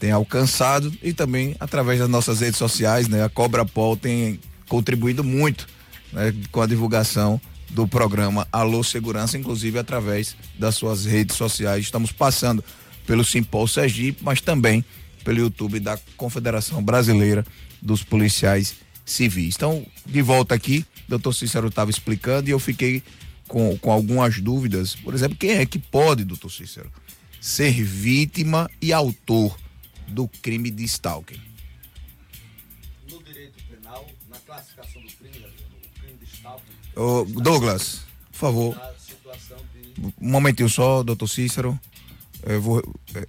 tem alcançado e também através das nossas redes sociais, né? A Cobra Pol tem contribuído muito né, com a divulgação do programa Alô Segurança, inclusive através das suas redes sociais. Estamos passando pelo Simpol Sergipe, mas também pelo YouTube da Confederação Brasileira dos Policiais Civis. Então, de volta aqui, doutor Cícero estava explicando e eu fiquei com, com algumas dúvidas. Por exemplo, quem é que pode, doutor Cícero, ser vítima e autor do crime de stalking? No direito penal, na classificação do crime, o crime de stalking. Ô, Douglas, por favor. Um momentinho só, doutor Cícero. Eu vou. é,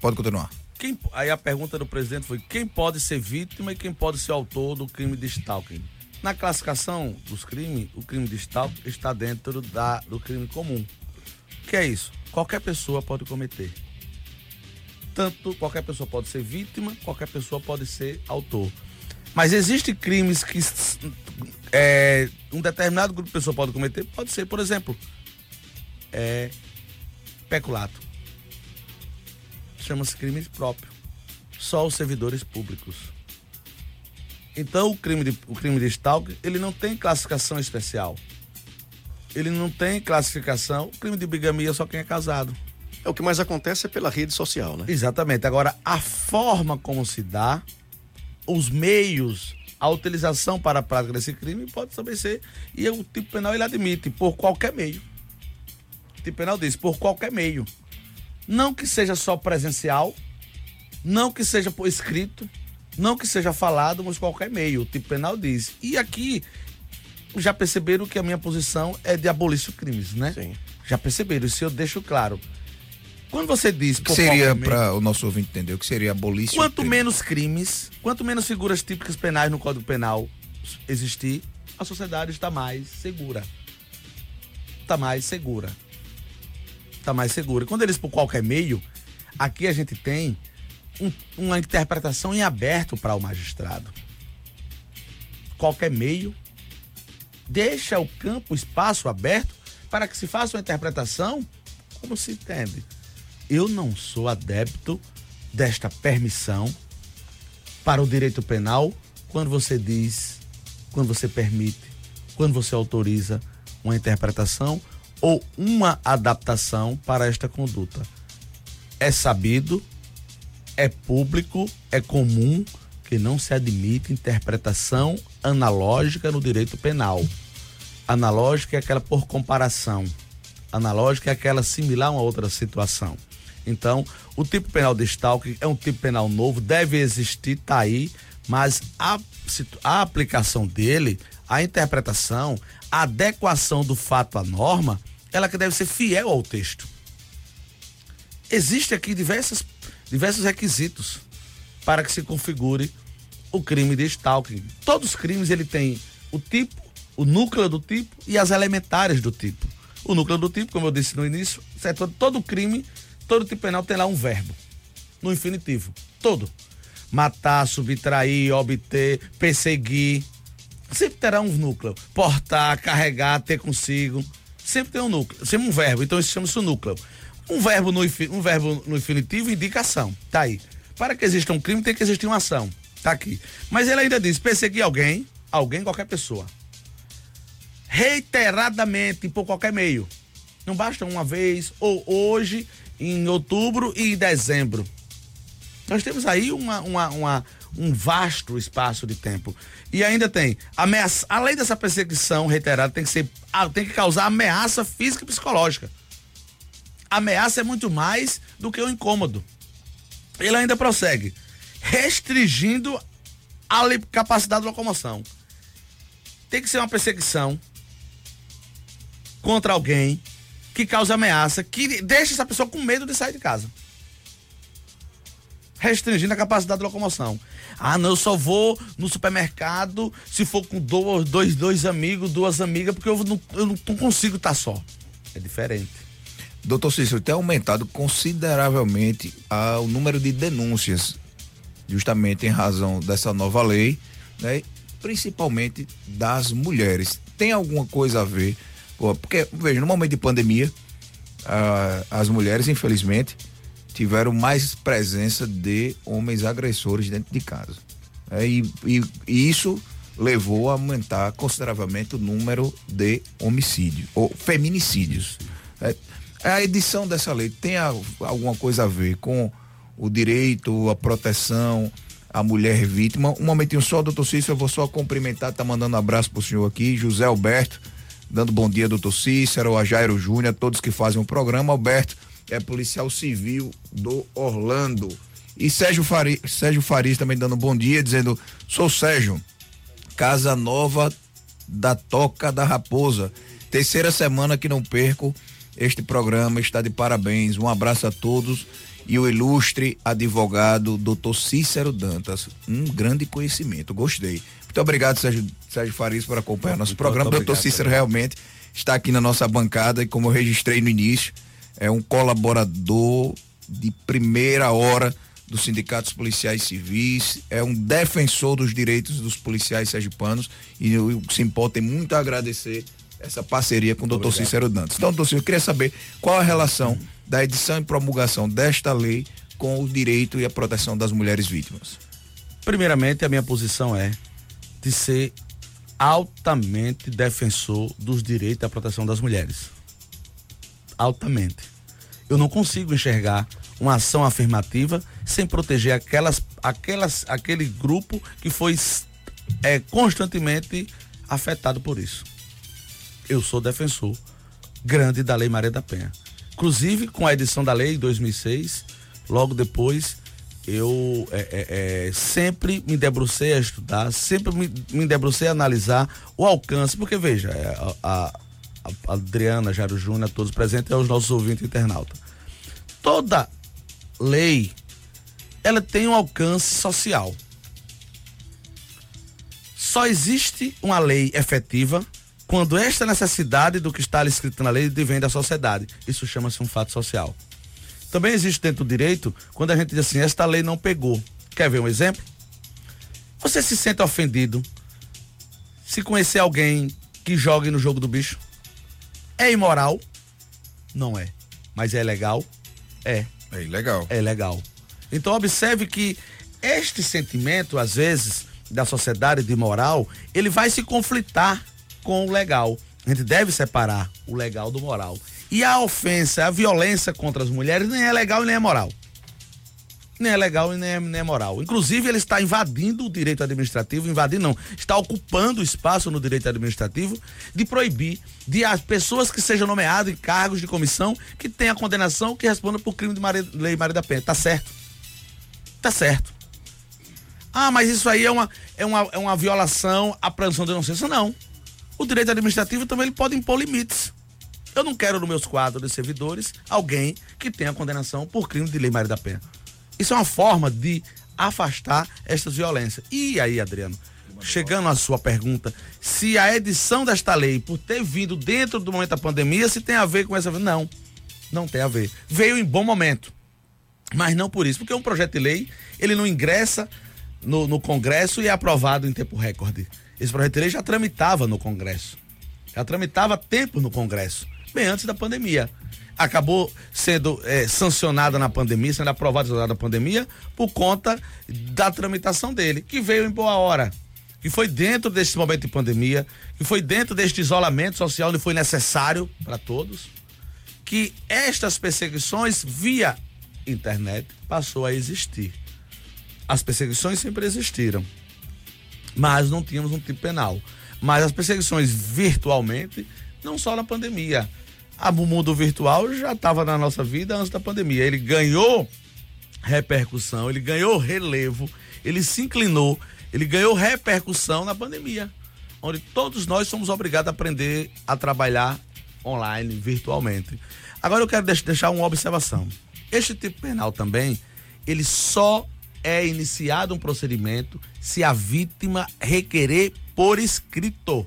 Pode continuar. Quem, aí a pergunta do presidente foi: quem pode ser vítima e quem pode ser autor do crime de stalking? Na classificação dos crimes, o crime de stalking está dentro da, do crime comum. O que é isso? Qualquer pessoa pode cometer. Tanto qualquer pessoa pode ser vítima, qualquer pessoa pode ser autor. Mas existem crimes que é, um determinado grupo de pessoas pode cometer? Pode ser, por exemplo, é, peculato. Chama-se crime próprio. Só os servidores públicos. Então o crime de, o crime de stalking, ele não tem classificação especial. Ele não tem classificação. O crime de bigamia só quem é casado. É o que mais acontece é pela rede social, né? Exatamente. Agora, a forma como se dá, os meios, a utilização para a prática desse crime pode também ser. E o tipo penal ele admite, por qualquer meio. O tipo penal diz, por qualquer meio. Não que seja só presencial, não que seja por escrito, não que seja falado, mas qualquer meio. O tipo penal diz. E aqui já perceberam que a minha posição é de abolir os crimes, né? Sim. Já perceberam, isso eu deixo claro. Quando você diz que seria, para o nosso ouvinte entender, o que seria abolício? Quanto menos crimes, quanto menos figuras típicas penais no Código Penal existir, a sociedade está mais segura. Está mais segura. Está mais segura. Quando eles por qualquer meio, aqui a gente tem um- uma interpretação em aberto para o magistrado. Qualquer meio deixa o campo, o espaço aberto para que se faça uma interpretação como se entende. Eu não sou adepto desta permissão para o direito penal quando você diz, quando você permite, quando você autoriza uma interpretação ou uma adaptação para esta conduta. É sabido, é público, é comum que não se admite interpretação analógica no direito penal. Analógica é aquela por comparação. Analógica é aquela similar a uma outra situação. Então, o tipo penal de stalking é um tipo penal novo, deve existir, tá aí, mas a, a aplicação dele, a interpretação, a adequação do fato à norma, ela que deve ser fiel ao texto. Existem aqui diversas, diversos requisitos para que se configure o crime de stalking. Todos os crimes ele tem o tipo, o núcleo do tipo e as elementares do tipo. O núcleo do tipo, como eu disse no início, é todo, todo crime, todo tipo penal tem lá um verbo no infinitivo, todo. Matar, subtrair, obter, perseguir, sempre terá um núcleo. Portar, carregar, ter consigo, sempre tem um núcleo, sempre um verbo, então isso chama-se o núcleo. Um verbo no, um verbo no infinitivo indica ação. Tá aí. Para que exista um crime, tem que existir uma ação. Tá aqui. Mas ele ainda diz: perseguir alguém, alguém, qualquer pessoa. Reiteradamente, por qualquer meio. Não basta uma vez, ou hoje, em outubro e em dezembro. Nós temos aí uma, uma, uma, um vasto espaço de tempo. E ainda tem, ameaça, além dessa perseguição reiterada, tem que, ser, tem que causar ameaça física e psicológica. ameaça é muito mais do que o incômodo. Ele ainda prossegue, restringindo a capacidade de locomoção. Tem que ser uma perseguição contra alguém que causa ameaça, que deixa essa pessoa com medo de sair de casa. Restringindo a capacidade de locomoção. Ah, não, eu só vou no supermercado se for com dois, dois, dois amigos, duas amigas, porque eu não, eu não consigo estar só. É diferente. Doutor Cícero, tem aumentado consideravelmente a, o número de denúncias, justamente em razão dessa nova lei, né? principalmente das mulheres. Tem alguma coisa a ver porque, veja, no momento de pandemia, as mulheres, infelizmente, tiveram mais presença de homens agressores dentro de casa. É, e, e, e, isso levou a aumentar consideravelmente o número de homicídios, ou feminicídios. É, a edição dessa lei tem a, alguma coisa a ver com o direito, a proteção à mulher vítima. Um momentinho só, doutor Cícero, eu vou só cumprimentar, tá mandando um abraço pro senhor aqui, José Alberto dando bom dia, doutor Cícero, a Jairo Júnior, todos que fazem o programa. Alberto é policial civil do Orlando. E Sérgio Faris, Sérgio Faris também dando bom dia, dizendo: sou Sérgio, Casa Nova da Toca da Raposa. Terceira semana que não perco. Este programa está de parabéns. Um abraço a todos e o ilustre advogado doutor Cícero Dantas. Um grande conhecimento, gostei. Muito obrigado, Sérgio, Sérgio Farias, por acompanhar nosso programa. Muito doutor Cícero realmente está aqui na nossa bancada e como eu registrei no início, é um colaborador de primeira hora dos sindicatos policiais civis, é um defensor dos direitos dos policiais sergipanos e o Simpol tem muito a agradecer essa parceria com o doutor Cícero Dantas. Então, doutor Cícero, eu queria saber qual a relação da edição e promulgação desta lei com o direito e a proteção das mulheres vítimas. Primeiramente, a minha posição é de ser altamente defensor dos direitos da proteção das mulheres. Altamente. Eu não consigo enxergar uma ação afirmativa sem proteger aquelas, aquelas, aquele grupo que foi é, constantemente afetado por isso. Eu sou defensor grande da Lei Maria da Penha. Inclusive, com a edição da lei em 2006, logo depois, eu é, é, é, sempre me debrucei a estudar, sempre me, me debrucei a analisar o alcance, porque veja, é, a, a, a Adriana, Jairo Júnior, todos presentes, e os nossos ouvintes internautas. Toda lei, ela tem um alcance social. Só existe uma lei efetiva quando esta necessidade do que está escrito na lei vem da sociedade. Isso chama-se um fato social. Também existe dentro do direito quando a gente diz assim, esta lei não pegou. Quer ver um exemplo? Você se sente ofendido se conhecer alguém que jogue no jogo do bicho? É imoral? Não é. Mas é legal? É. É ilegal. É legal. Então observe que este sentimento, às vezes, da sociedade de moral, ele vai se conflitar com o legal. A gente deve separar o legal do moral. E a ofensa, a violência contra as mulheres nem é legal e nem é moral. Nem é legal e nem é, nem é moral. Inclusive, ele está invadindo o direito administrativo, invadindo não, está ocupando espaço no direito administrativo de proibir de as pessoas que sejam nomeadas em cargos de comissão que tenham condenação que respondam por crime de Maria, lei Maria da Penha. Tá certo. Tá certo. Ah, mas isso aí é uma, é uma, é uma violação à presunção de inocência. Não o direito administrativo também ele pode impor limites. Eu não quero nos meus quadros de servidores alguém que tenha condenação por crime de lei Maria da Penha. Isso é uma forma de afastar estas violências. E aí, Adriano, chegando à sua pergunta, se a edição desta lei, por ter vindo dentro do momento da pandemia, se tem a ver com essa. Não, não tem a ver. Veio em bom momento. Mas não por isso, porque um projeto de lei, ele não ingressa no, no Congresso e é aprovado em tempo recorde. Esse projeto de lei já tramitava no Congresso. Já tramitava tempo no Congresso, bem antes da pandemia. acabou sendo é, sancionada na pandemia, sendo aprovada na pandemia, por conta da tramitação dele, que veio em boa hora. Que foi dentro desse momento de pandemia, que foi dentro deste isolamento social onde foi necessário para todos, que estas perseguições via internet passou a existir. As perseguições sempre existiram, mas não tínhamos um tipo penal. Mas as perseguições virtualmente, não só na pandemia. O mundo virtual já estava na nossa vida antes da pandemia. Ele ganhou repercussão, ele ganhou relevo, ele se inclinou, ele ganhou repercussão na pandemia, onde todos nós somos obrigados a aprender a trabalhar online, virtualmente. Agora eu quero deixar uma observação. Este tipo penal também, ele só é iniciado um procedimento se a vítima requerer por escrito.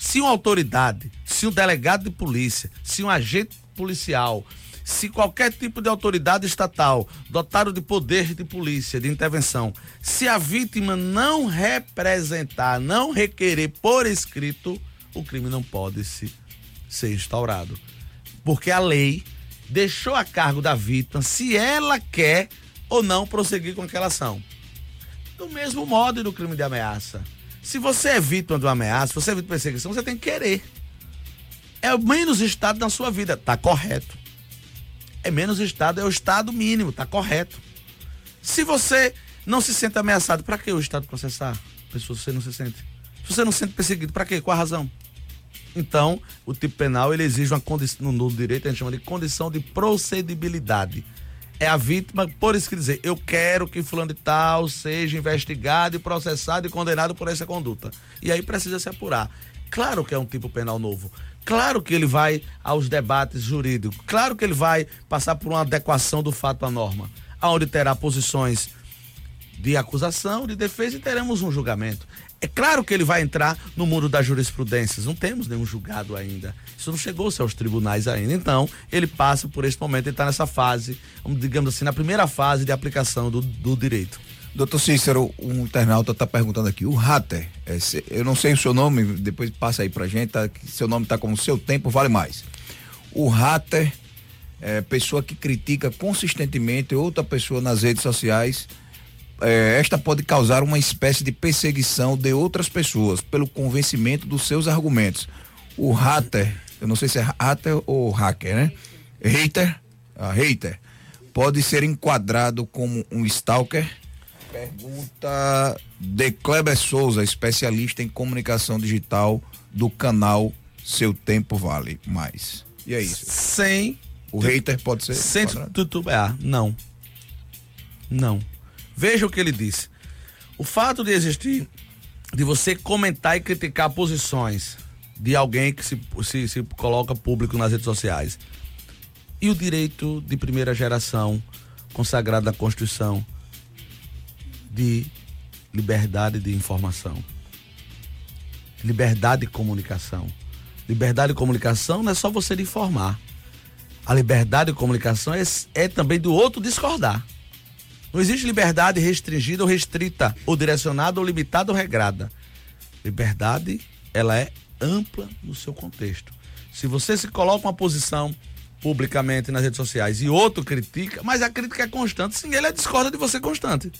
Se uma autoridade, se um delegado de polícia, se um agente policial, se qualquer tipo de autoridade estatal dotado de poder de polícia, de intervenção, se a vítima não representar, não requerer por escrito, o crime não pode se, ser instaurado. Porque a lei deixou a cargo da vítima se ela quer ou não prosseguir com aquela ação. Do mesmo modo no crime de ameaça. Se você é vítima de uma ameaça, se você é vítima de perseguição, você tem que querer. É o menos estado na sua vida, tá correto. É menos estado, é o estado mínimo, tá correto. Se você não se sente ameaçado, para que o estado processar? Pessoa, você não se sente. Se você não se sente perseguido, para quê? Qual a razão? Então, o tipo penal ele exige uma condição, no direito a gente chama de condição de procedibilidade é a vítima, por isso que dizer, eu quero que fulano de tal seja investigado e processado e condenado por essa conduta. E aí precisa se apurar. Claro que é um tipo penal novo. Claro que ele vai aos debates jurídicos. Claro que ele vai passar por uma adequação do fato à norma, aonde terá posições de acusação, de defesa e teremos um julgamento. É claro que ele vai entrar no mundo das jurisprudências. Não temos nenhum julgado ainda. Isso não chegou aos tribunais ainda. Então, ele passa por esse momento, ele está nessa fase, digamos assim, na primeira fase de aplicação do, do direito. Doutor Cícero, um internauta está perguntando aqui, o Hatter, é, eu não sei o seu nome, depois passa aí pra gente, tá, seu nome está como seu tempo vale mais. O Hatter é pessoa que critica consistentemente outra pessoa nas redes sociais é, esta pode causar uma espécie de perseguição de outras pessoas pelo convencimento dos seus argumentos. O hater, eu não sei se é hater ou hacker, né? Hater, hater, pode ser enquadrado como um stalker? Pergunta de Kleber Souza, especialista em comunicação digital do canal Seu Tempo Vale Mais. E é isso. Sem. O hater pode ser. Sem tutubear. Não. Não. Veja o que ele disse. O fato de existir, de você comentar e criticar posições de alguém que se, se, se coloca público nas redes sociais. E o direito de primeira geração, consagrado na Constituição, de liberdade de informação. Liberdade de comunicação. Liberdade de comunicação não é só você de informar. A liberdade de comunicação é, é também do outro discordar. Não existe liberdade restringida ou restrita, ou direcionada ou limitada ou regrada. Liberdade, ela é ampla no seu contexto. Se você se coloca uma posição publicamente nas redes sociais e outro critica, mas a crítica é constante, sim, ele é discorda de você constante.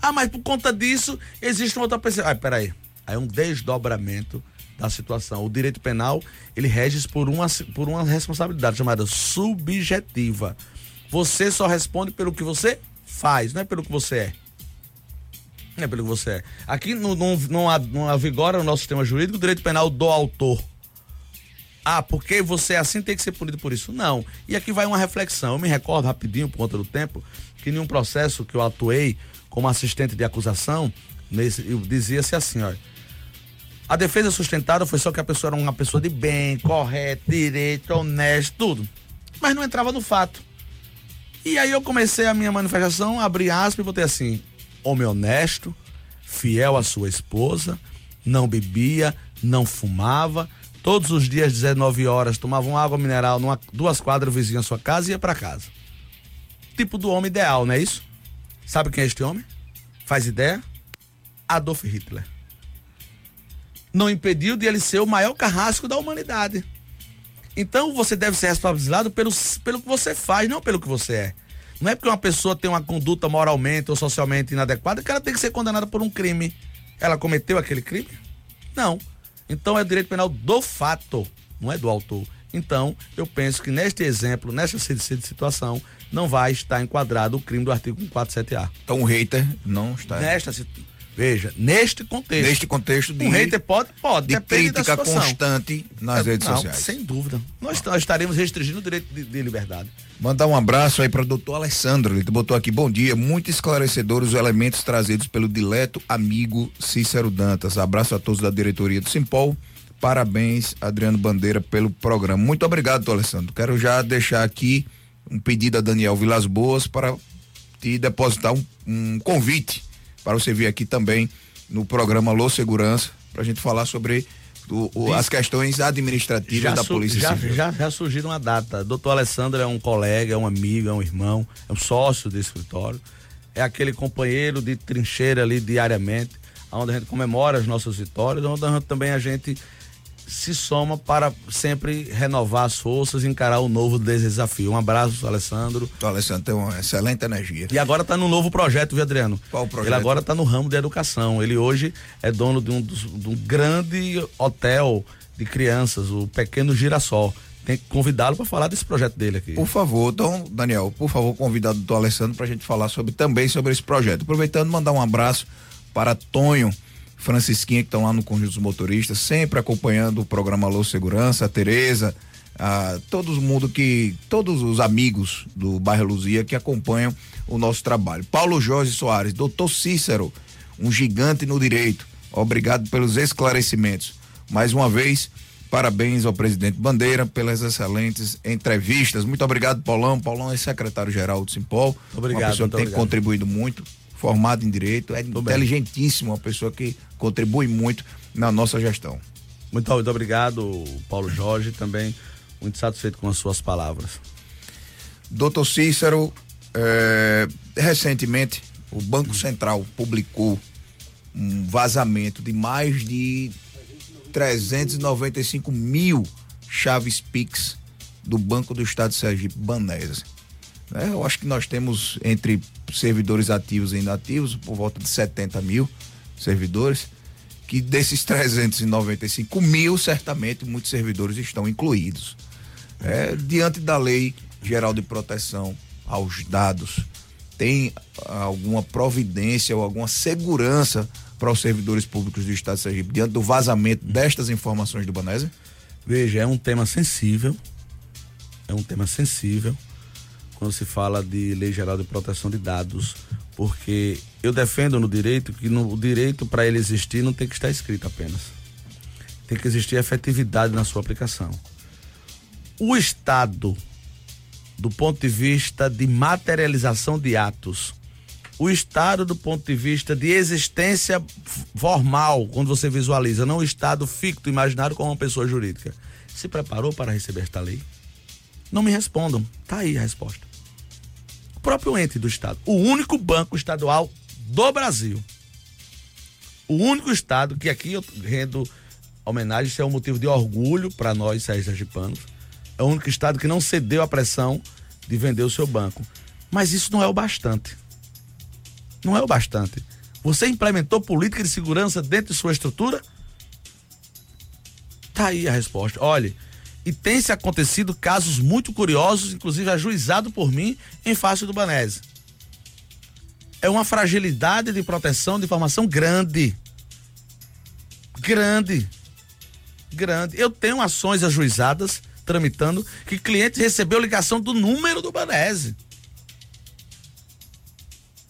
Ah, mas por conta disso existe uma outra pessoa. Ah, peraí. Aí é um desdobramento da situação. O direito penal, ele rege por uma, por uma responsabilidade chamada subjetiva. Você só responde pelo que você faz, não é pelo que você é. Não é pelo que você é. Aqui não, não, não, não avigora no nosso sistema jurídico o direito penal do autor. Ah, porque você é assim tem que ser punido por isso. Não. E aqui vai uma reflexão. Eu me recordo rapidinho, por conta do tempo, que em um processo que eu atuei como assistente de acusação, nesse, dizia-se assim, olha. A defesa sustentada foi só que a pessoa era uma pessoa de bem, correta, direito, honesto, tudo. Mas não entrava no fato. E aí eu comecei a minha manifestação, abri aspas e botei assim: homem honesto, fiel à sua esposa, não bebia, não fumava, todos os dias, 19 horas, tomavam água mineral numa, duas quadras vizinhas à sua casa e ia para casa. Tipo do homem ideal, não é isso? Sabe quem é este homem? Faz ideia? Adolf Hitler. Não impediu de ele ser o maior carrasco da humanidade. Então você deve ser responsabilizado pelo, pelo que você faz, não pelo que você é. Não é porque uma pessoa tem uma conduta moralmente ou socialmente inadequada que ela tem que ser condenada por um crime. Ela cometeu aquele crime? Não. Então é direito penal do fato, não é do autor. Então, eu penso que neste exemplo, nesta situação, não vai estar enquadrado o crime do artigo 147A. Então o hater não está. Nesta Veja, neste contexto. Neste contexto de. Um hater pode, pode, de crítica constante nas é, redes não, sociais. Sem dúvida. Nós, nós estaremos restringindo o direito de, de liberdade. Mandar um abraço aí para o doutor Alessandro. Ele botou aqui, bom dia. Muito esclarecedores os elementos trazidos pelo dileto amigo Cícero Dantas. Abraço a todos da diretoria do Simpol. Parabéns, Adriano Bandeira, pelo programa. Muito obrigado, doutor Alessandro. Quero já deixar aqui um pedido a Daniel Vilas Boas para te depositar um, um convite para você vir aqui também no programa Lô Segurança, para a gente falar sobre o, o, as questões administrativas já da Polícia já, Civil. Já, já surgiram uma data. Doutor Alessandro é um colega, é um amigo, é um irmão, é um sócio do escritório, é aquele companheiro de trincheira ali diariamente, onde a gente comemora as nossas vitórias, onde também a gente se soma para sempre renovar as forças e encarar o novo desafio. Um abraço, Alessandro. O Alessandro tem uma excelente energia. E agora está no novo projeto, viu, Adriano? Qual o projeto? Ele agora está no ramo de educação. Ele hoje é dono de um, de um grande hotel de crianças, o Pequeno Girassol. Tem que convidá-lo para falar desse projeto dele aqui. Por favor, então, Daniel, por favor, convidado do Alessandro para a gente falar sobre também sobre esse projeto. Aproveitando, mandar um abraço para Tonho Francisquinha, que estão lá no Conjunto dos Motoristas, sempre acompanhando o programa Alô Segurança, a Tereza, a todo mundo que, todos os amigos do bairro Luzia que acompanham o nosso trabalho. Paulo Jorge Soares, doutor Cícero, um gigante no direito, obrigado pelos esclarecimentos. Mais uma vez, parabéns ao presidente Bandeira pelas excelentes entrevistas. Muito obrigado, Paulão. Paulão é secretário-geral do Simpol. Obrigado. Uma pessoa que tem obrigado. contribuído muito formado em direito, é Tudo inteligentíssimo, bem. uma pessoa que contribui muito na nossa gestão. Muito, muito obrigado, Paulo Jorge, também muito satisfeito com as suas palavras. Doutor Cícero, é, recentemente o Banco Central publicou um vazamento de mais de 395 mil chaves PIX do Banco do Estado de Sergipe, Banese. É, eu acho que nós temos entre servidores ativos e inativos por volta de 70 mil servidores, que desses 395 mil, certamente muitos servidores estão incluídos. É, diante da lei geral de proteção aos dados, tem alguma providência ou alguma segurança para os servidores públicos do Estado de Sergipe diante do vazamento destas informações do Banese? Veja, é um tema sensível, é um tema sensível quando se fala de lei geral de proteção de dados, porque eu defendo no direito que no, o direito para ele existir não tem que estar escrito apenas. Tem que existir efetividade na sua aplicação. O Estado, do ponto de vista de materialização de atos, o Estado do ponto de vista de existência formal, quando você visualiza, não o Estado ficto, imaginário como uma pessoa jurídica, se preparou para receber esta lei? Não me respondam. Tá aí a resposta próprio ente do Estado. O único banco estadual do Brasil. O único Estado que aqui eu rendo homenagem, isso é um motivo de orgulho para nós, sergipanos. É o único Estado que não cedeu à pressão de vender o seu banco. Mas isso não é o bastante. Não é o bastante. Você implementou política de segurança dentro de sua estrutura? Tá aí a resposta. Olhe, e tem se acontecido casos muito curiosos, inclusive ajuizado por mim em face do Banese. É uma fragilidade de proteção de informação grande. Grande. Grande. Eu tenho ações ajuizadas tramitando que cliente recebeu ligação do número do Banese.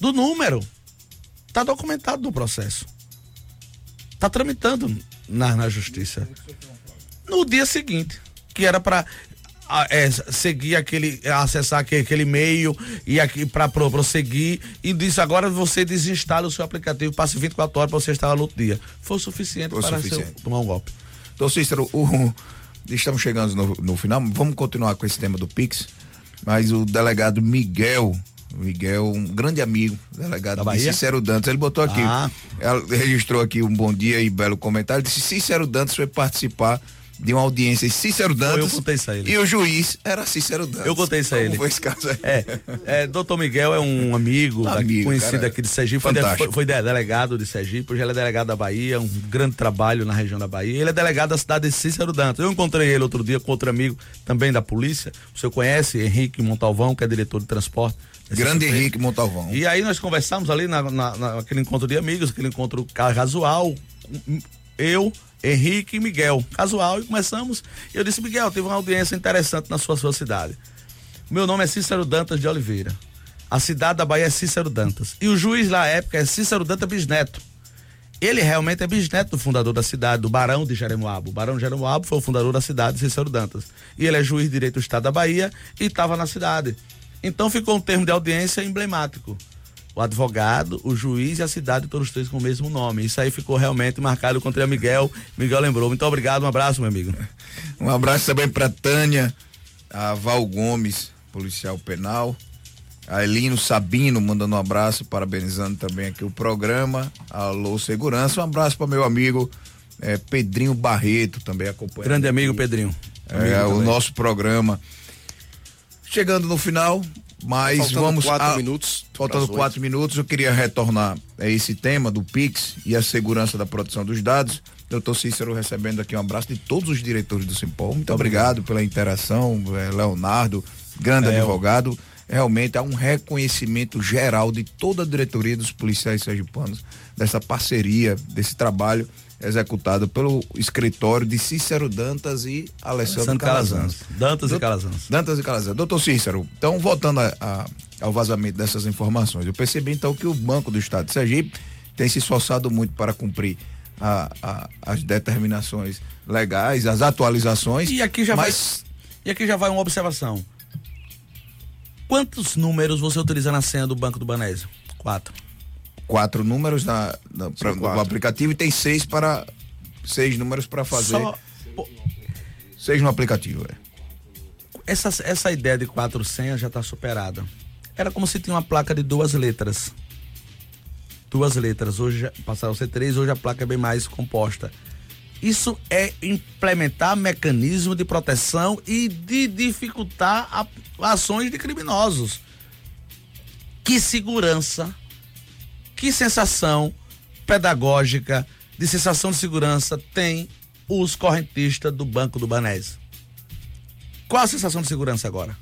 Do número. Está documentado no processo. Está tramitando na, na justiça. No dia seguinte que era para é, seguir aquele, acessar aquele, aquele e-mail e aqui para pro, prosseguir e disse agora você desinstala o seu aplicativo, passe 24 horas para você instalar no outro dia. Foi o suficiente Foi para suficiente. Seu, tomar um golpe. Então, Cícero, o, estamos chegando no, no final, vamos continuar com esse tema do Pix, mas o delegado Miguel Miguel, um grande amigo, delegado de Cícero Dantas. Ele botou aqui, ah. registrou aqui um bom dia e belo comentário. Disse: Cícero Dantas foi participar de uma audiência em Cícero Dantas. eu contei isso a ele. E o juiz era Cícero Dantas. Eu contei isso a ele. Como foi esse caso aí? É, é, doutor Miguel é um amigo, Amigo, conhecido cara, aqui de Sergipe, fantástico. foi- foi de- delegado de Sergipe, hoje ele é delegado da Bahia, um grande trabalho na região da Bahia. Ele é delegado da cidade de Cícero Dantas. Eu encontrei ele outro dia com outro amigo também da polícia. O senhor conhece Henrique Montalvão, que é diretor de transporte. Grande Henrique Montalvão. E aí nós conversamos ali na, na- naquele encontro de amigos, aquele encontro casual, eu, Henrique e Miguel, casual, e começamos. Eu disse, Miguel, teve uma audiência interessante na sua, sua cidade. Meu nome é Cícero Dantas de Oliveira. A cidade da Bahia é Cícero Dantas. E o juiz na época é Cícero Dantas Bisneto. Ele realmente é bisneto do fundador da cidade, do Barão de Jeremoabo. O Barão de Jeremoabo foi o fundador da cidade, Cícero Dantas. E ele é juiz de direito do Estado da Bahia e estava na cidade. Então ficou um termo de audiência emblemático. O advogado, o juiz e a cidade, todos três com o mesmo nome. Isso aí ficou realmente marcado. Eu encontrei a Miguel. Miguel lembrou. Muito obrigado, um abraço, meu amigo. Um abraço também para Tânia, a Val Gomes, policial penal, a Elino Sabino mandando um abraço, parabenizando também aqui o programa. Alô Segurança, um abraço para meu amigo eh, Pedrinho Barreto, também acompanhando. Grande amigo aqui, Pedrinho. é, Amigo o também. nosso programa. Chegando no final, mas Faltando vamos quatro a- minutos Faltando quatro minutos, eu queria retornar a esse tema do Pix e a segurança da produção dos dados. Doutor Cícero recebendo aqui um abraço de todos os diretores do Simpol. Muito obrigado pela interação, eh, Leonardo, grande É, advogado. Realmente há um reconhecimento geral de toda a diretoria dos policiais sergipanos, dessa parceria, desse trabalho executado pelo escritório de Cícero Dantas e Alessandro Calazans. Calazans. Dantas e Doutor- Calazans. Dantas e Calazans. Doutor Cícero, então voltando a- a- ao vazamento dessas informações, eu percebi então que o Banco do Estado de Sergipe tem se esforçado muito para cumprir a- as determinações legais, as atualizações. E aqui já mas vai. E aqui já vai uma observação. Quantos números você utiliza na senha do Banco do Banésio? Quatro. Quatro números na, na- pra- no quatro. aplicativo e tem seis para seis números para fazer. Só Seis no aplicativo, é. essa, essa ideia de quatro senhas já está superada. Era como se tinha uma placa de duas letras. Duas letras. Hoje passaram a ser três, hoje a placa é bem mais composta. Isso é implementar mecanismo de proteção e de dificultar a- ações de criminosos. Que segurança, que sensação pedagógica de sensação de segurança tem os correntistas do Banco do Banese? Qual a sensação de segurança agora?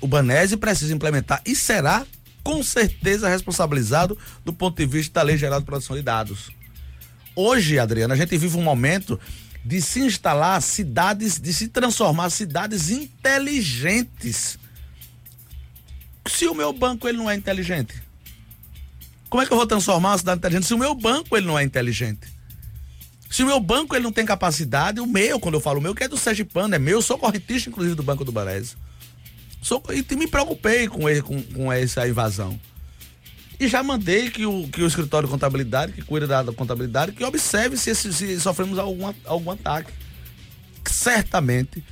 O Banese precisa implementar e será com certeza responsabilizado do ponto de vista da Lei Geral de Proteção de Dados. Hoje, Adriana, a gente vive um momento de se instalar cidades, de se transformar cidades inteligentes. Se o meu banco ele não é inteligente, como é que eu vou transformar uma cidade inteligente se o meu banco ele não é inteligente? Se o meu banco ele não tem capacidade, o meu, quando eu falo o meu, que é do Sergipano, é meu, eu sou correntista, inclusive, do Banco do Barés. Sou, e me preocupei com, ele, com, com essa invasão. E já mandei que o, que o escritório de contabilidade, que cuida da, da contabilidade, que observe se, esse- se sofremos algum, algum ataque. Certamente,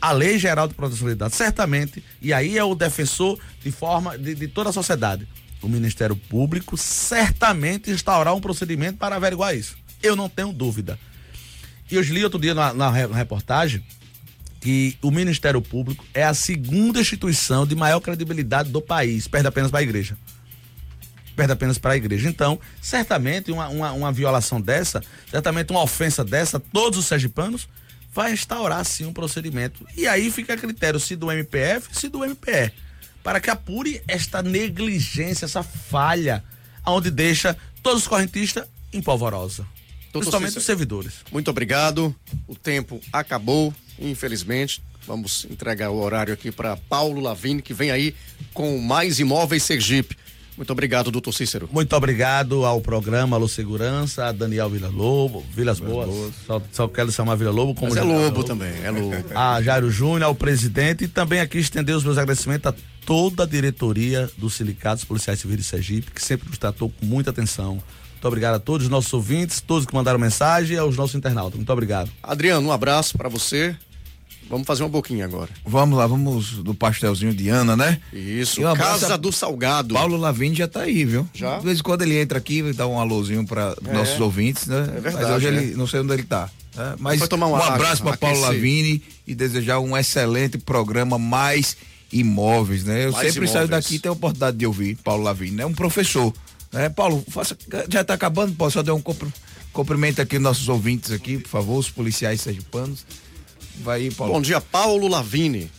a Lei Geral de Proteção de Dados, certamente, e aí é o defensor de forma de, de toda a sociedade. O Ministério Público certamente instaurar um procedimento para averiguar isso. Eu não tenho dúvida. E eu li outro dia na, na re- reportagem que o Ministério Público é a segunda instituição de maior credibilidade do país, perde apenas para a igreja. Perde apenas para a igreja. Então, certamente, uma, uma, uma violação dessa, certamente uma ofensa dessa, todos os sergipanos, vai instaurar sim um procedimento. E aí fica a critério se do MPF, se do MPE. Para que apure esta negligência, essa falha, onde deixa todos os correntistas em polvorosa. Principalmente Cícero. os servidores. Muito obrigado. O tempo acabou, infelizmente. Vamos entregar o horário aqui para Paulo Lavini, que vem aí com mais imóveis Sergipe. Muito obrigado, doutor Cícero. Muito obrigado ao programa Alô Segurança, a Daniel Vila Lobo, Vilas Boas. Só, só quero chamar Vila Lobo como Mas é já- lobo também, é lobo. A Jairo Júnior, ao presidente, e também aqui estender os meus agradecimentos a toda a diretoria dos sindicatos policiais civis de Sergipe, que sempre nos tratou com muita atenção. Muito obrigado a todos os nossos ouvintes, todos que mandaram mensagem e aos nossos internautas. Muito obrigado. Adriano, um abraço para você. Vamos fazer uma boquinha agora. Vamos lá, vamos do pastelzinho de Ana, né? Isso, um abraço Casa a- do Salgado. Paulo Lavini já tá aí, viu? Já? De vez em quando ele entra aqui e dá um alôzinho para É. nossos ouvintes, né? É verdade, Mas hoje né? ele, não sei onde ele tá. Né? Mas um, um abraço para Paulo Lavini e desejar um excelente programa mais imóveis, né? Eu mais sempre imóveis. saio daqui e tenho a oportunidade de ouvir Paulo Lavini, né? Um professor. Né? Paulo, faça, já está acabando, Paulo, só deu um cumprimento aqui nossos ouvintes aqui, por favor, os policiais sergipanos. Vai aí, Paulo. Bom dia, Paulo Lavini.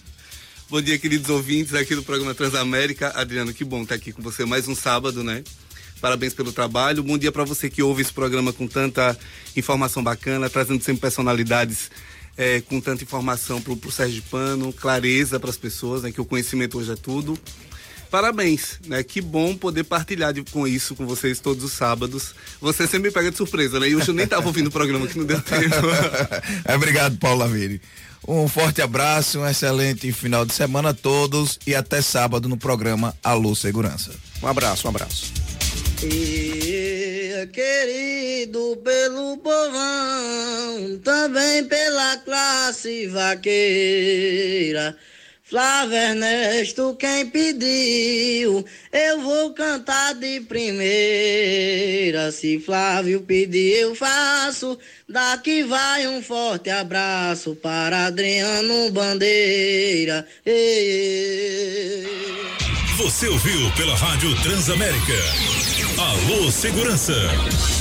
Bom dia, queridos ouvintes aqui do programa Transamérica. Adriano, que bom estar aqui com você mais um sábado, né? Parabéns pelo trabalho. Bom dia para você que ouve esse programa com tanta informação bacana, trazendo sempre personalidades é, com tanta informação para o Sérgio Pano, clareza para as pessoas, né, que o conhecimento hoje é tudo. Parabéns, né? Que bom poder partilhar de, com isso com vocês todos os sábados. Você sempre me pega de surpresa, né? E hoje eu nem estava ouvindo o programa que não deu tempo. Obrigado, Paulo Lavini. Um forte abraço, um excelente final de semana a todos e até sábado no programa Alô Segurança. Um abraço, um abraço. E, querido pelo povão, também pela classe vaqueira. Flávio Ernesto, quem pediu, eu vou cantar de primeira. Se Flávio pedir, eu faço. Daqui vai um forte abraço para Adriano Bandeira. Ei, ei. Você ouviu pela Rádio Transamérica. Alô Segurança.